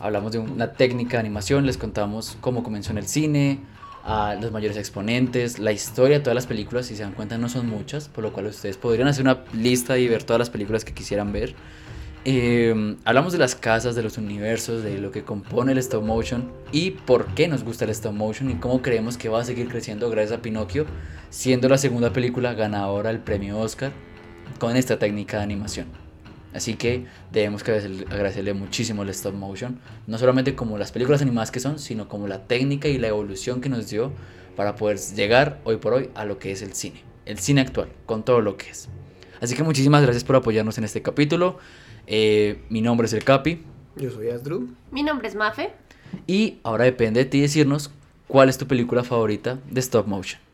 Hablamos de una técnica de animación, les contamos cómo comenzó en el cine, a los mayores exponentes, la historia de todas las películas, si se dan cuenta no son muchas, por lo cual ustedes podrían hacer una lista y ver todas las películas que quisieran ver. Eh, hablamos de las casas, de los universos, de lo que compone el stop motion y por qué nos gusta el stop motion y cómo creemos que va a seguir creciendo gracias a Pinocchio, siendo la segunda película ganadora del premio Oscar con esta técnica de animación. Así que debemos que agradecerle, agradecerle muchísimo el stop motion, no solamente como las películas animadas que son, sino como la técnica y la evolución que nos dio para poder llegar hoy por hoy a lo que es el cine, el cine actual, con todo lo que es. Así que muchísimas gracias por apoyarnos en este capítulo. Eh, mi nombre es el Capi Yo soy Asdru. Mi nombre es Mafe. y ahora depende de ti decirnos cuál es tu película favorita de stop motion.